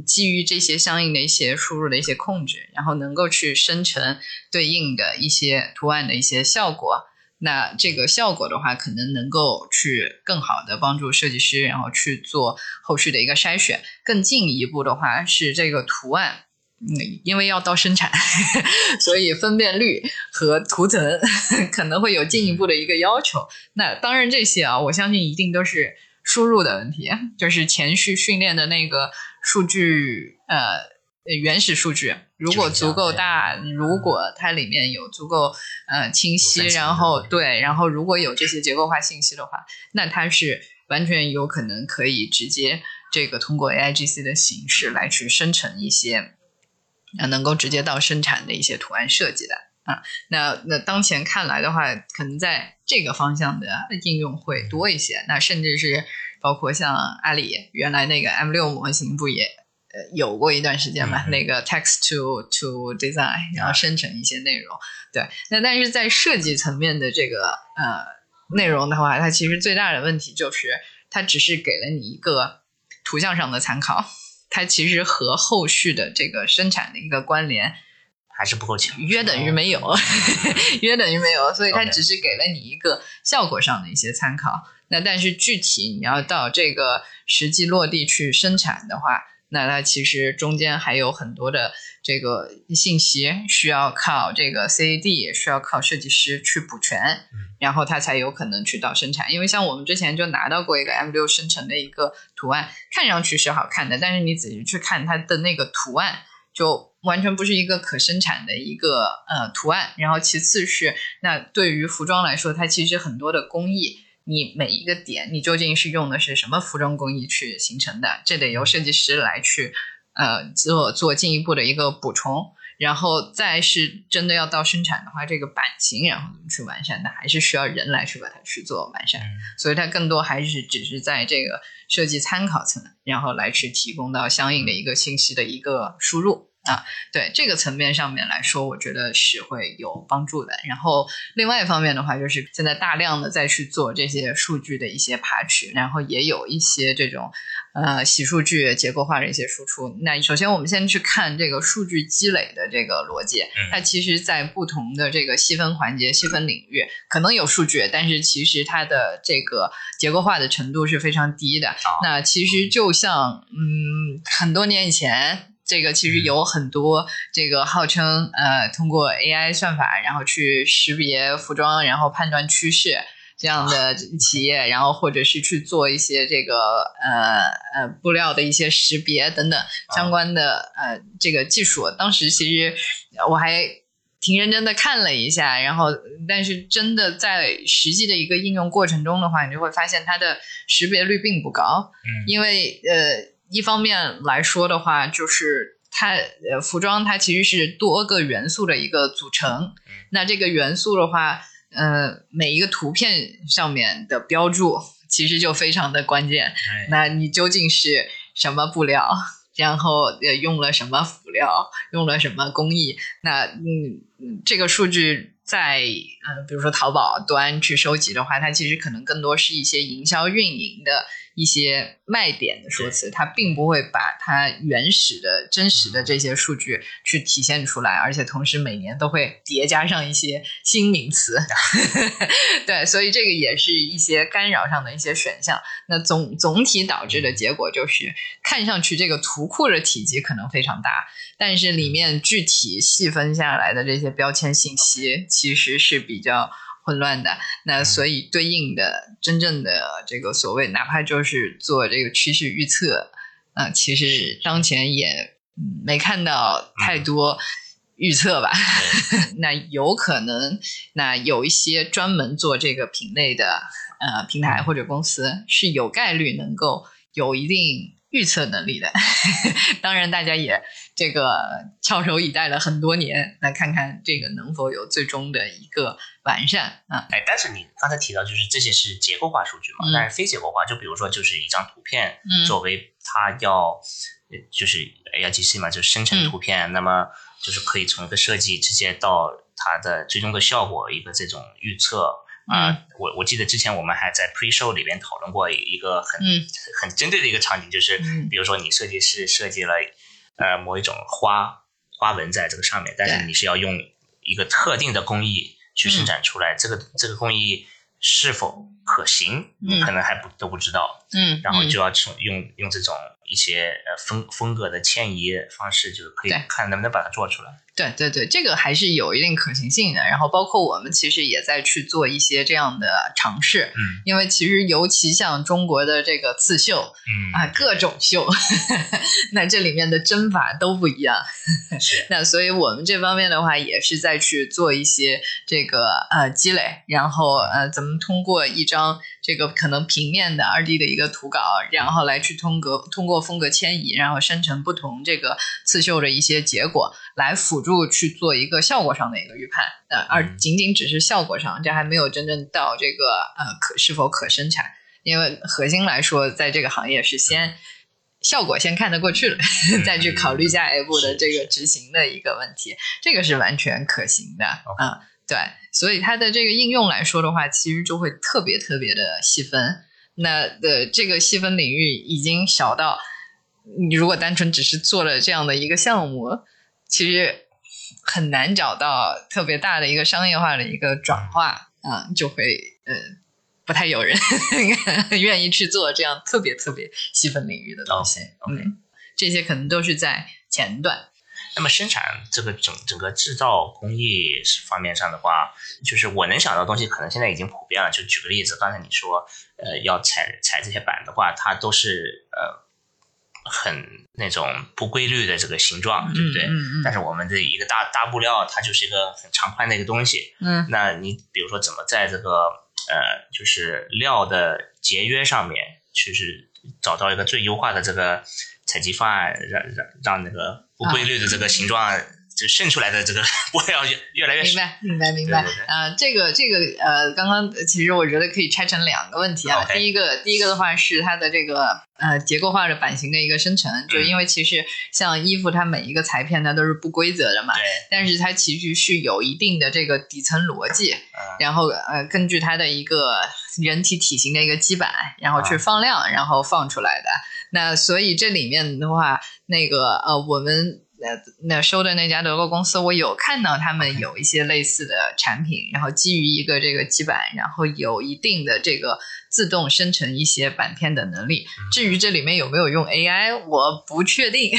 A: 基于这些相应的一些输入的一些控制，然后能够去生成对应的一些图案的一些效果。那这个效果的话，可能能够去更好的帮助设计师，然后去做后续的一个筛选。更进一步的话，是这个图案，嗯，因为要到生产，[LAUGHS] 所以分辨率和图层 [LAUGHS] 可能会有进一步的一个要求。那当然这些啊，我相信一定都是输入的问题，就是前序训练的那个数据，呃。原始数据如果足够大，如果它里面有足够呃清晰，然后对，然后如果有这些结构化信息的话，那它是完全有可能可以直接这个通过 A I G C 的形式来去生成一些，呃，能够直接到生产的一些图案设计的。啊。那那当前看来的话，可能在这个方向的应用会多一些。那甚至是包括像阿里原来那个 M 六模型，不也呃有过一段时间吧？那个 text to to design，然后生成一些内容。对，那但是在设计层面的这个呃内容的话，它其实最大的问题就是，它只是给了你一个图像上的参考。它其实和后续的这个生产的一个关联
C: 还是不够强，
A: 约等于没有，[LAUGHS] 约等于没有，所以它只是给了你一个效果上的一些参考。那但是具体你要到这个实际落地去生产的话，那它其实中间还有很多的这个信息需要靠这个 CAD，需要靠设计师去补全。然后它才有可能去到生产，因为像我们之前就拿到过一个 M 六生成的一个图案，看上去是好看的，但是你仔细去看它的那个图案，就完全不是一个可生产的一个呃图案。然后其次是，那对于服装来说，它其实很多的工艺，你每一个点，你究竟是用的是什么服装工艺去形成的，这得由设计师来去呃做做进一步的一个补充。然后再是真的要到生产的话，这个版型然后怎么去完善，的还是需要人来去把它去做完善。所以它更多还是只是在这个设计参考层，然后来去提供到相应的一个信息的一个输入。啊，对这个层面上面来说，我觉得是会有帮助的。然后另外一方面的话，就是现在大量的再去做这些数据的一些爬取，然后也有一些这种呃洗数据结构化的一些输出。那首先我们先去看这个数据积累的这个逻辑，它其实在不同的这个细分环节、细分领域可能有数据，但是其实它的这个结构化的程度是非常低的。那其实就像嗯，很多年以前。这个其实有很多这个号称呃通过 AI 算法，然后去识别服装，然后判断趋势这样的 [LAUGHS] 企业，然后或者是去做一些这个呃呃布料的一些识别等等相关的呃这个技术。当时其实我还挺认真的看了一下，然后但是真的在实际的一个应用过程中的话，你就会发现它的识别率并不高，嗯，因为呃。一方面来说的话，就是它呃服装它其实是多个元素的一个组成。那这个元素的话，呃每一个图片上面的标注其实就非常的关键。[LAUGHS] 那你究竟是什么布料，然后呃用了什么辅料，用了什么工艺？那嗯这个数据在呃比如说淘宝端去收集的话，它其实可能更多是一些营销运营的。一些卖点的说辞，它并不会把它原始的真实的这些数据去体现出来，而且同时每年都会叠加上一些新名词，[LAUGHS] 对，所以这个也是一些干扰上的一些选项。那总总体导致的结果就是，看上去这个图库的体积可能非常大，但是里面具体细分下来的这些标签信息其实是比较。混乱的，那所以对应的真正的这个所谓，哪怕就是做这个趋势预测，啊，其实当前也没看到太多预测吧。[LAUGHS] 那有可能，那有一些专门做这个品类的呃平台或者公司是有概率能够有一定预测能力的。[LAUGHS] 当然，大家也。这个翘首以待了很多年，来看看这个能否有最终的一个完善啊！
C: 哎，但是你刚才提到，就是这些是结构化数据嘛？但是非结构化，就比如说，就是一张图片作为它要，就是 A I G C 嘛，就生成图片，那么就是可以从一个设计直接到它的最终的效果一个这种预测啊。我我记得之前我们还在 Pre Show 里边讨论过一个很很针对的一个场景，就是比如说你设计师设计了。呃，某一种花花纹在这个上面，但是你是要用一个特定的工艺去生产出来，这个这个工艺是否可行，你可能还不都不知道。
A: 嗯，
C: 然后就要从用用这种一些呃风风格的迁移方式，就可以看能不能把它做出来。
A: 对对对，这个还是有一定可行性的。然后包括我们其实也在去做一些这样的尝试，
C: 嗯，
A: 因为其实尤其像中国的这个刺绣，
C: 嗯
A: 啊，各种绣，[LAUGHS] 那这里面的针法都不一样。[LAUGHS] 那所以我们这方面的话，也是在去做一些这个呃积累，然后呃，怎么通过一张这个可能平面的二 D 的一个图稿，然后来去通格通过风格迁移，然后生成不同这个刺绣的一些结果，来辅助去做一个效果上的一个预判。呃，而仅仅只是效果上，这还没有真正到这个呃可是否可生产。因为核心来说，在这个行业是先效果先看得过去了，[LAUGHS] [LAUGHS] 再去考虑下一步的这个执行的一个问题，这个是完全可行的啊。对，所以它的这个应用来说的话，其实就会特别特别的细分。那的这个细分领域已经小到，你如果单纯只是做了这样的一个项目，其实很难找到特别大的一个商业化的一个转化啊，就会呃不太有人 [LAUGHS] 愿意去做这样特别特别细分领域的东西。嗯，这些可能都是在前段。
C: 那么生产这个整整个制造工艺方面上的话，就是我能想到的东西，可能现在已经普遍了。就举个例子，刚才你说，呃，要踩踩这些板的话，它都是呃很那种不规律的这个形状，对不对？
A: 嗯
C: 嗯。但是我们这一个大大布料，它就是一个很长宽的一个东西。
A: 嗯。
C: 那你比如说，怎么在这个呃，就是料的节约上面，就是找到一个最优化的这个采集方案，让让让那个。不规律的这个形状，就渗出来的这个 [LAUGHS] 布料越越来越
A: 明白，明白，明白。啊，这个这个呃，刚刚其实我觉得可以拆成两个问题啊。第一个，第一个的话是它的这个呃结构化的版型的一个生成，就因为其实像衣服它每一个裁片它都是不规则的嘛，对但是它其实是有一定的这个底层逻辑，然后呃根据它的一个人体体型的一个基板，然后去放量，然后放出来的。那所以这里面的话，那个呃，我们呃那收的那家德国公司，我有看到他们有一些类似的产品，然后基于一个这个基板，然后有一定的这个。自动生成一些版片的能力，至于这里面有没有用 AI，我不确定。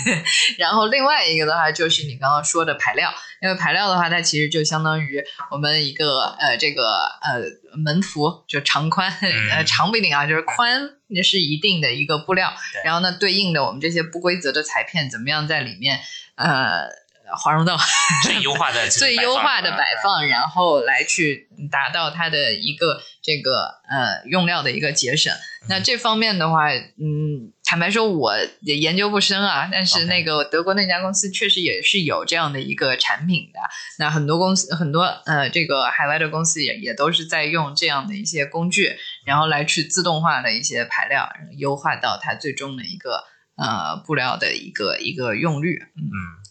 A: [LAUGHS] 然后另外一个的话，就是你刚刚说的排料，因为排料的话，它其实就相当于我们一个呃这个呃门幅，就长宽呃长不一定啊，就是宽那是一定的一个布料，然后呢对应的我们这些不规则的裁片怎么样在里面呃。华容道 [LAUGHS]
C: 最优化的
A: 最优化的摆放，然后来去达到它的一个这个呃用料的一个节省。那这方面的话，嗯，坦白说我也研究不深啊。但是那个德国那家公司确实也是有这样的一个产品的。那很多公司很多呃这个海外的公司也也都是在用这样的一些工具，然后来去自动化的一些排料，优化到它最终的一个呃布料的一个一个用率。嗯，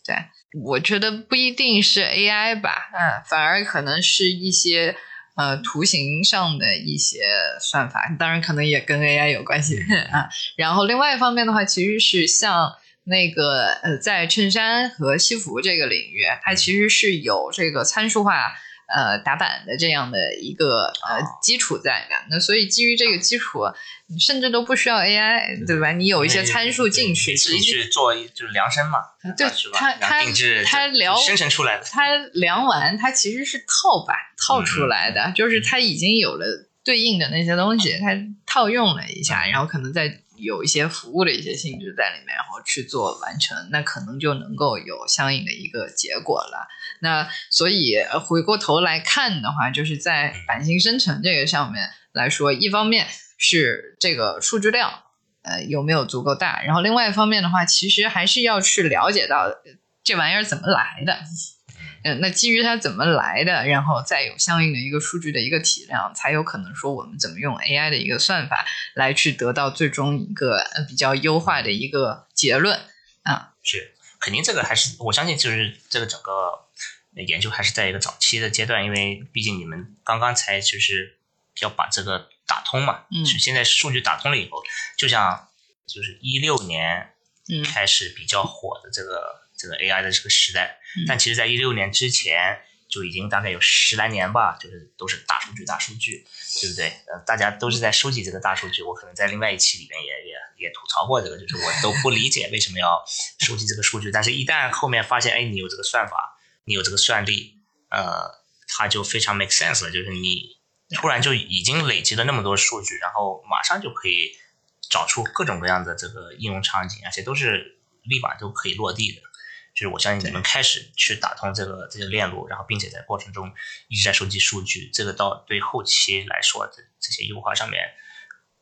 A: 对。我觉得不一定是 AI 吧，嗯，反而可能是一些呃图形上的一些算法，当然可能也跟 AI 有关系啊。然后另外一方面的话，其实是像那个呃，在衬衫和西服这个领域，它其实是有这个参数化。呃，打板的这样的一个呃基础在的，那所以基于这个基础，你甚至都不需要 AI，对吧？你有一些参数进去，
C: 直接去做就是量身嘛，
A: 对，它它它量
C: 生成出来的，
A: 它量完它其实是套板套出来的，就是它已经有了对应的那些东西，它套用了一下，然后可能再有一些服务的一些性质在里面，然后去做完成，那可能就能够有相应的一个结果了。那所以回过头来看的话，就是在版型生成这个上面来说，一方面是这个数据量，呃有没有足够大，然后另外一方面的话，其实还是要去了解到这玩意儿怎么来的，嗯，那基于它怎么来的，然后再有相应的一个数据的一个体量，才有可能说我们怎么用 AI 的一个算法来去得到最终一个呃比较优化的一个结论啊，
C: 是肯定这个还是我相信就是这个整个。研究还是在一个早期的阶段，因为毕竟你们刚刚才就是要把这个打通嘛。
A: 嗯。
C: 是现在数据打通了以后，就像就是一六年开始比较火的这个这个 AI 的这个时代，但其实在一六年之前就已经大概有十来年吧，就是都是大数据大数据，对不对？呃，大家都是在收集这个大数据。我可能在另外一期里面也也也吐槽过这个，就是我都不理解为什么要收集这个数据，但是一旦后面发现，哎，你有这个算法。你有这个算力，呃，它就非常 make sense 了。就是你突然就已经累积了那么多数据，然后马上就可以找出各种各样的这个应用场景，而且都是立马都可以落地的。就是我相信你们开始去打通这个这些链路，然后并且在过程中一直在收集数据，这个到对后期来说，这这些优化上面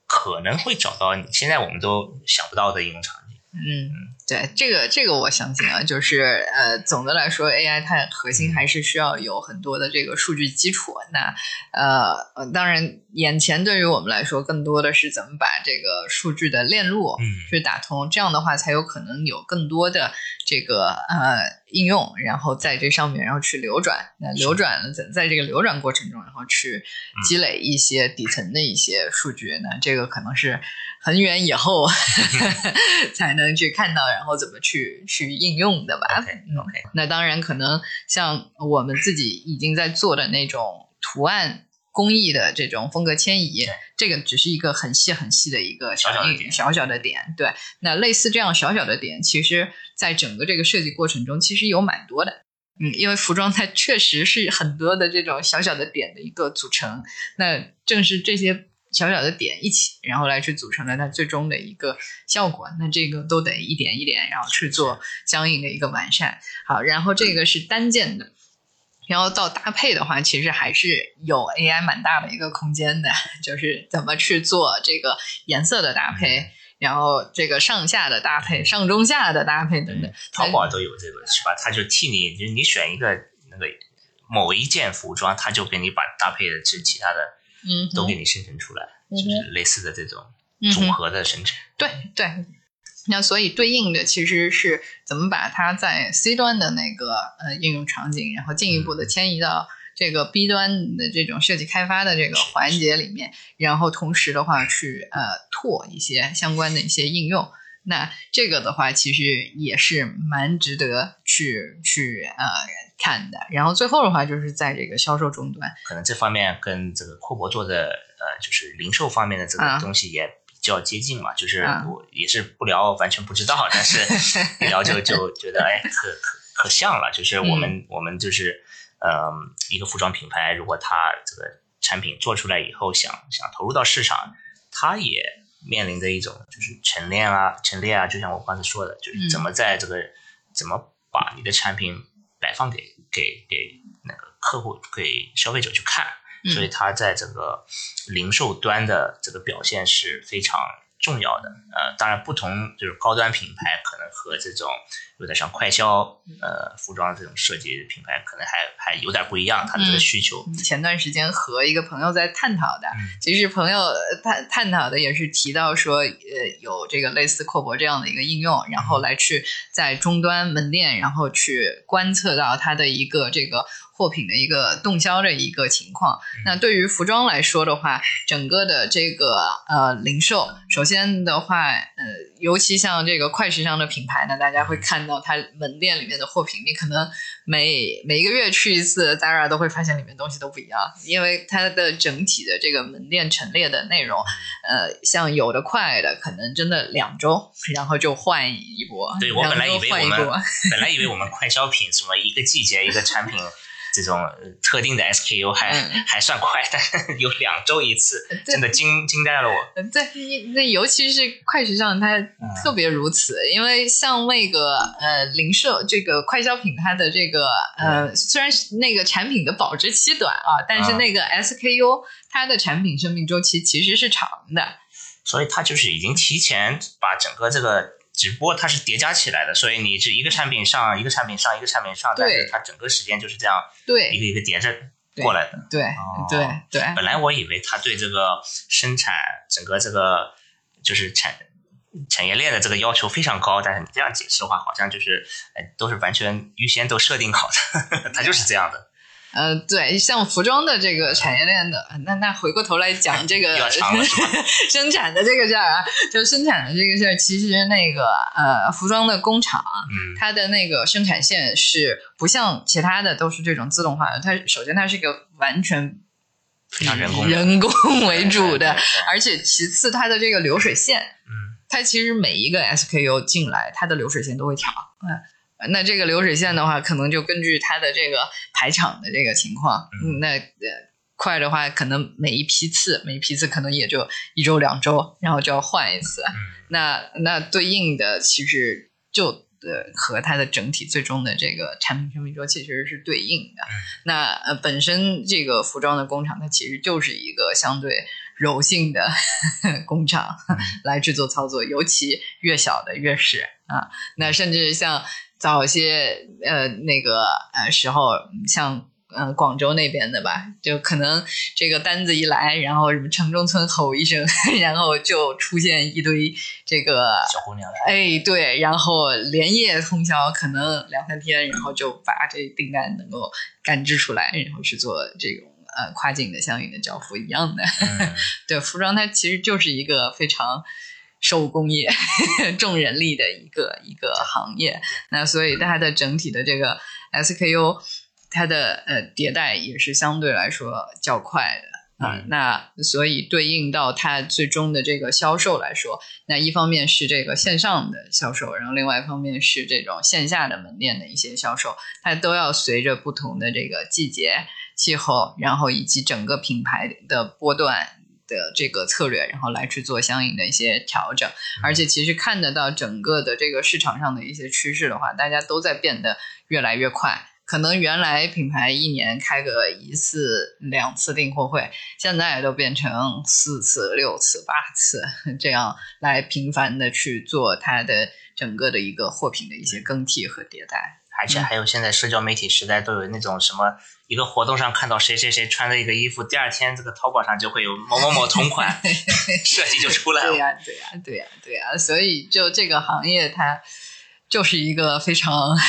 C: 可能会找到你现在我们都想不到的应用场景。
A: 嗯，对，这个这个我相信啊，就是呃，总的来说，AI 它核心还是需要有很多的这个数据基础。那呃，当然，眼前对于我们来说，更多的是怎么把这个数据的链路去打通，这样的话才有可能有更多的这个呃应用，然后在这上面然后去流转。那流转了，在在这个流转过程中，然后去积累一些底层的一些数据。那这个可能是。很远以后 [LAUGHS] 才能去看到，然后怎么去去应用的吧
C: ？OK，OK。
A: 那当然，可能像我们自己已经在做的那种图案工艺的这种风格迁移，这个只是一个很细很细的一个
C: 小
A: 小小的点。对，那类似这样小小的点，其实在整个这个设计过程中，其实有蛮多的。嗯，因为服装它确实是很多的这种小小的点的一个组成。那正是这些。小小的点一起，然后来去组成了它最终的一个效果。那这个都得一点一点，然后去做相应的一个完善。好，然后这个是单件的，然后到搭配的话，其实还是有 AI 蛮大的一个空间的，就是怎么去做这个颜色的搭配，然后这个上下的搭配、上中下的搭配等等。
C: 淘宝都有这个是吧？他就替你，就是你选一个那个某一件服装，他就给你把搭配的是其他的。
A: 嗯，
C: 都给你生成出来，就是类似的这种组合的生成。
A: 对对，那所以对应的其实是怎么把它在 C 端的那个呃应用场景，然后进一步的迁移到这个 B 端的这种设计开发的这个环节里面，然后同时的话去呃拓一些相关的一些应用。那这个的话，其实也是蛮值得去去呃看的。然后最后的话，就是在这个销售终端，
C: 可能这方面跟这个库博做的呃，就是零售方面的这个东西也比较接近嘛。就是我也是不聊，完全不知道，但是一聊就 [LAUGHS] 就觉得哎，可可可像了。就是我们我们就是呃，一个服装品牌，如果它这个产品做出来以后，想想投入到市场，它也。面临着一种就是陈列啊，陈列啊，就像我刚才说的，就是怎么在这个怎么把你的产品摆放给给给那个客户给消费者去看，所以它在这个零售端的这个表现是非常。重要的，呃，当然不同就是高端品牌可能和这种有点像快销，呃，服装这种设计品牌可能还还有点不一样，它的这个需求。
A: 前段时间和一个朋友在探讨的，其实朋友探探讨的也是提到说，呃，有这个类似阔博这样的一个应用，然后来去在终端门店，然后去观测到它的一个这个。货品的一个动销的一个情况。那对于服装来说的话，整个的这个呃零售，首先的话，呃，尤其像这个快时尚的品牌呢，大家会看到它门店里面的货品，你可能每每一个月去一次 Zara 都会发现里面东西都不一样，因为它的整体的这个门店陈列的内容，呃，像有的快的可能真的两周，然后就换一波。
C: 对我本来以为我们本来以为我们快消品什么一个季节一个产品。这种特定的 SKU 还还算快，但有两周一次，真的惊惊呆了我。
A: 对，那尤其是快时尚，它特别如此。因为像那个呃零售这个快消品，它的这个呃虽然是那个产品的保质期短啊，但是那个 SKU 它的产品生命周期其实是长的。
C: 所以它就是已经提前把整个这个。只不过它是叠加起来的，所以你这一个产品上一个产品上一个产品上，但是它整个时间就是这样，
A: 对，
C: 一个一个叠着过来的。
A: 对对对。
C: 本来我以为它对这个生产整个这个就是产产业链的这个要求非常高，但是你这样解释的话，好像就是哎都是完全预先都设定好的，[LAUGHS] 它就是这样的。
A: 呃，对，像服装的这个产业链的，那那回过头来讲这个 [LAUGHS] 生产的这个事儿啊，就生产的这个事儿，其实那个呃，服装的工厂，
C: 嗯，
A: 它的那个生产线是不像其他的都是这种自动化的，它首先它是一个完全
C: 以人工
A: 人工为主的，而且其次它的这个流水线，
C: 嗯，
A: 它其实每一个 SKU 进来，它的流水线都会调，嗯。那这个流水线的话，可能就根据它的这个排场的这个情况，嗯，那快的话，可能每一批次，每一批次可能也就一周两周，然后就要换一次。那那对应的其实就呃和它的整体最终的这个产品生命周期其实是对应的。那呃，本身这个服装的工厂它其实就是一个相对柔性的 [LAUGHS] 工厂 [LAUGHS] 来制作操作，尤其越小的越是啊。那甚至像早些呃那个呃时候，像。嗯，广州那边的吧，就可能这个单子一来，然后什么城中村吼一声，[LAUGHS] 然后就出现一堆这个
C: 小姑娘。
A: 哎，对，然后连夜通宵，可能两三天，然后就把这订单能够赶制出来，然后去做这种呃跨境的相应的交付一样的。[LAUGHS] 对，服装它其实就是一个非常手工业、[LAUGHS] 重人力的一个一个行业。那所以它的整体的这个 SKU。它的呃迭代也是相对来说较快的啊，那所以对应到它最终的这个销售来说，那一方面是这个线上的销售，然后另外一方面是这种线下的门店的一些销售，它都要随着不同的这个季节、气候，然后以及整个品牌的波段的这个策略，然后来去做相应的一些调整。而且其实看得到整个的这个市场上的一些趋势的话，大家都在变得越来越快。可能原来品牌一年开个一次两次订货会，现在都变成四次、六次、八次这样来频繁的去做它的整个的一个货品的一些更替和迭代。
C: 而且还有现在社交媒体时代都有那种什么一个活动上看到谁谁谁穿的一个衣服，第二天这个淘宝上就会有某某某同款 [LAUGHS] 设计就出来了。
A: 对呀，对呀，对呀，对呀，所以就这个行业它就是一个非常。[LAUGHS]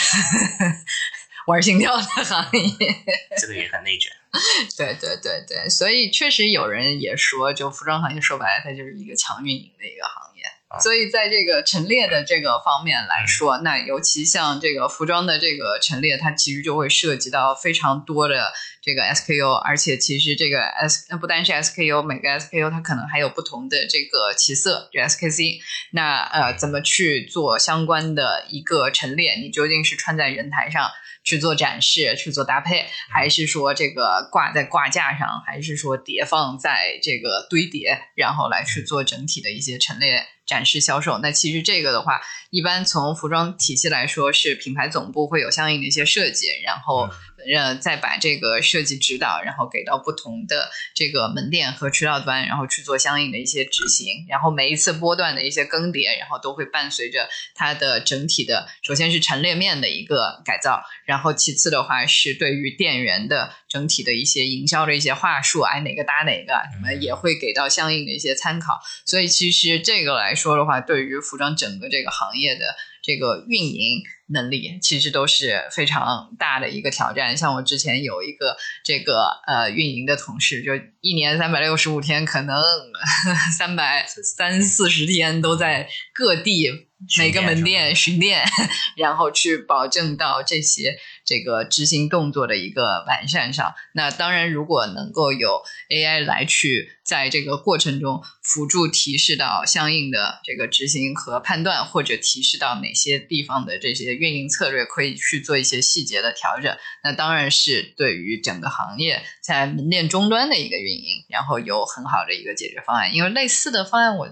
A: 玩心跳的行业，
C: 这个也很内卷。[LAUGHS]
A: 对对对对，所以确实有人也说，就服装行业说白了，它就是一个强运营的一个行业。所以在这个陈列的这个方面来说，那尤其像这个服装的这个陈列，它其实就会涉及到非常多的这个 SKU，而且其实这个 S 不单是 SKU，每个 SKU 它可能还有不同的这个起色，就 SKC。那呃，怎么去做相关的一个陈列？你究竟是穿在人台上？去做展示，去做搭配，还是说这个挂在挂架上，还是说叠放在这个堆叠，然后来去做整体的一些陈列展示销售？那其实这个的话，一般从服装体系来说，是品牌总部会有相应的一些设计，然后。呃，再把这个设计指导，然后给到不同的这个门店和渠道端，然后去做相应的一些执行。然后每一次波段的一些更迭，然后都会伴随着它的整体的，首先是陈列面的一个改造，然后其次的话是对于店员的整体的一些营销的一些话术，哎，哪个搭哪个，什么也会给到相应的一些参考。所以其实这个来说的话，对于服装整个这个行业的。这个运营能力其实都是非常大的一个挑战。像我之前有一个这个呃运营的同事，就一年三百六十五天，可能 [LAUGHS] 三百三四十天都在各地每个门店巡店，[LAUGHS] 然后去保证到这些。这个执行动作的一个完善上，那当然，如果能够有 AI 来去在这个过程中辅助提示到相应的这个执行和判断，或者提示到哪些地方的这些运营策略可以去做一些细节的调整，那当然是对于整个行业在门店终端的一个运营，然后有很好的一个解决方案。因为类似的方案，我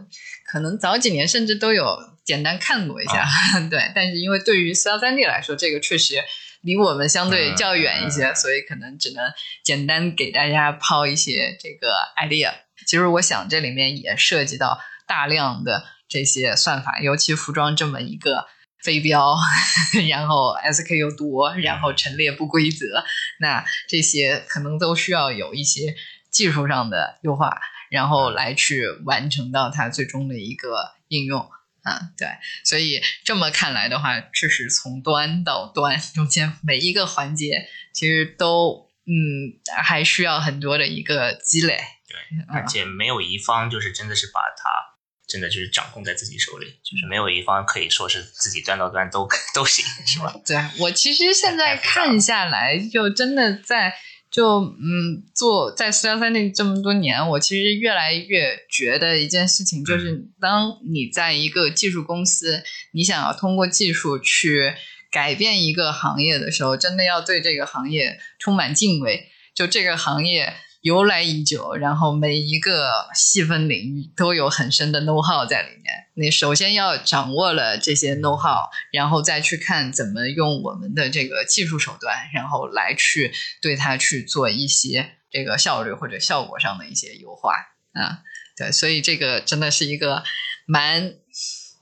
A: 可能早几年甚至都有简单看过一下，[LAUGHS] 对。但是因为对于四幺三 D 来说，这个确实。离我们相对较远一些，所以可能只能简单给大家抛一些这个 idea。其实我想这里面也涉及到大量的这些算法，尤其服装这么一个飞镖，[LAUGHS] 然后 SKU 多，然后陈列不规则，那这些可能都需要有一些技术上的优化，然后来去完成到它最终的一个应用。嗯，对，所以这么看来的话，确实从端到端中间每一个环节，其实都嗯还需要很多的一个积累。
C: 对，而且没有一方就是真的是把它真的就是掌控在自己手里，就是没有一方可以说是自己端到端都都行，是吧？[LAUGHS]
A: 对我其实现在看下来，就真的在。就嗯，做在四幺三那这么多年，我其实越来越觉得一件事情，就是当你在一个技术公司，你想要通过技术去改变一个行业的时候，真的要对这个行业充满敬畏。就这个行业由来已久，然后每一个细分领域都有很深的 know how 在里面。你首先要掌握了这些 know how，然后再去看怎么用我们的这个技术手段，然后来去对它去做一些这个效率或者效果上的一些优化啊。对，所以这个真的是一个蛮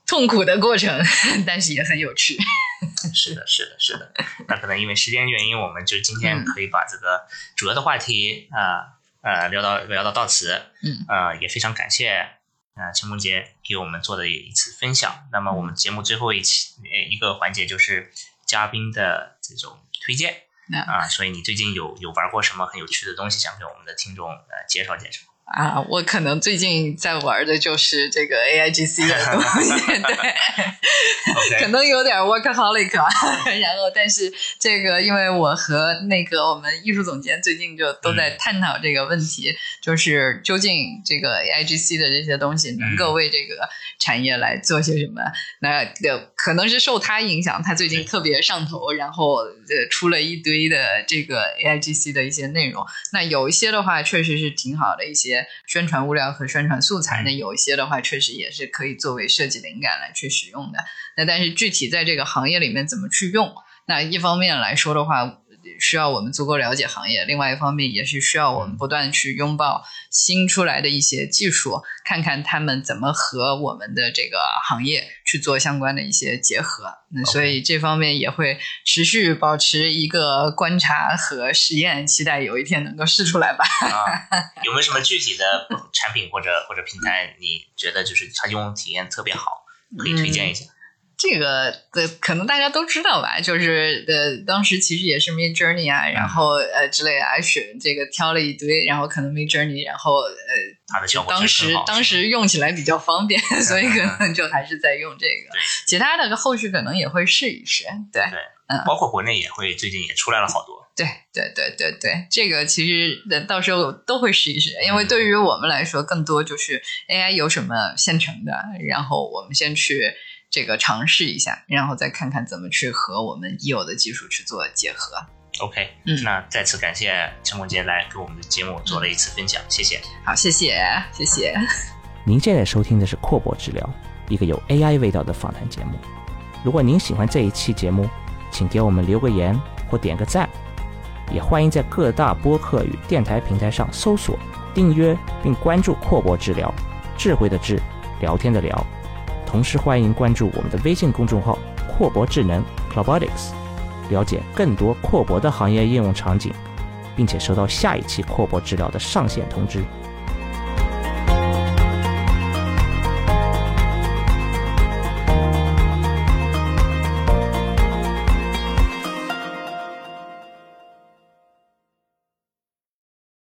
A: 痛苦的过程，[LAUGHS] 但是也很有趣。[LAUGHS]
C: 是的，[LAUGHS] 是的，是的。那可能因为时间原因，我们就今天可以把这个主要的话题啊呃聊到聊到到此。
A: 嗯。
C: 呃，也非常感谢呃陈梦洁给我们做的一次分享。那么我们节目最后一期呃一个环节就是嘉宾的这种推荐啊，所以你最近有有玩过什么很有趣的东西，想给我们的听众呃介绍介绍？
A: 啊，我可能最近在玩的就是这个 A I G C 的东西，[LAUGHS] 对，可能有点 workaholic，然后但是这个，因为我和那个我们艺术总监最近就都在探讨这个问题，就是究竟这个 A I G C 的这些东西能够为这个产业来做些什么？那的可能是受他影响，他最近特别上头，然后呃出了一堆的这个 A I G C 的一些内容。那有一些的话，确实是挺好的一些。宣传物料和宣传素材那，有一些的话确实也是可以作为设计灵感来去使用的。那但是具体在这个行业里面怎么去用？那一方面来说的话。需要我们足够了解行业，另外一方面也是需要我们不断去拥抱新出来的一些技术，看看他们怎么和我们的这个行业去做相关的一些结合。那所以这方面也会持续保持一个观察和实验，期待有一天能够试出来吧。[LAUGHS]
C: 有没有什么具体的产品或者或者平台，你觉得就是它用体验特别好，可以推荐一下？
A: 这个的可能大家都知道吧，就是呃，当时其实也是 Mid Journey 啊，然后呃之类的，选这个挑了一堆，然后可能 Mid Journey，然后呃，
C: 它的效果
A: 当时当时用起来比较方便，[LAUGHS] 所以可能就还是在用这个。其他的后续可能也会试一试。对
C: 对，嗯，包括国内也会，最近也出来了好多。
A: 对对对对对，这个其实到时候都会试一试，因为对于我们来说，更多就是 AI 有什么现成的，然后我们先去。这个尝试一下，然后再看看怎么去和我们已有的技术去做结合。
C: OK，嗯，那再次感谢陈梦杰来给我们的节目做了一次分享，谢谢。
A: 好，谢谢，谢谢。
B: 您现在收听的是阔博治疗，一个有 AI 味道的访谈节目。如果您喜欢这一期节目，请给我们留个言或点个赞，也欢迎在各大播客与电台平台上搜索、订阅并关注阔博治疗，智慧的智，聊天的聊。同时，欢迎关注我们的微信公众号“阔博智能 （Clobotics）”，了解更多阔博的行业应用场景，并且收到下一期阔博治疗的上线通知。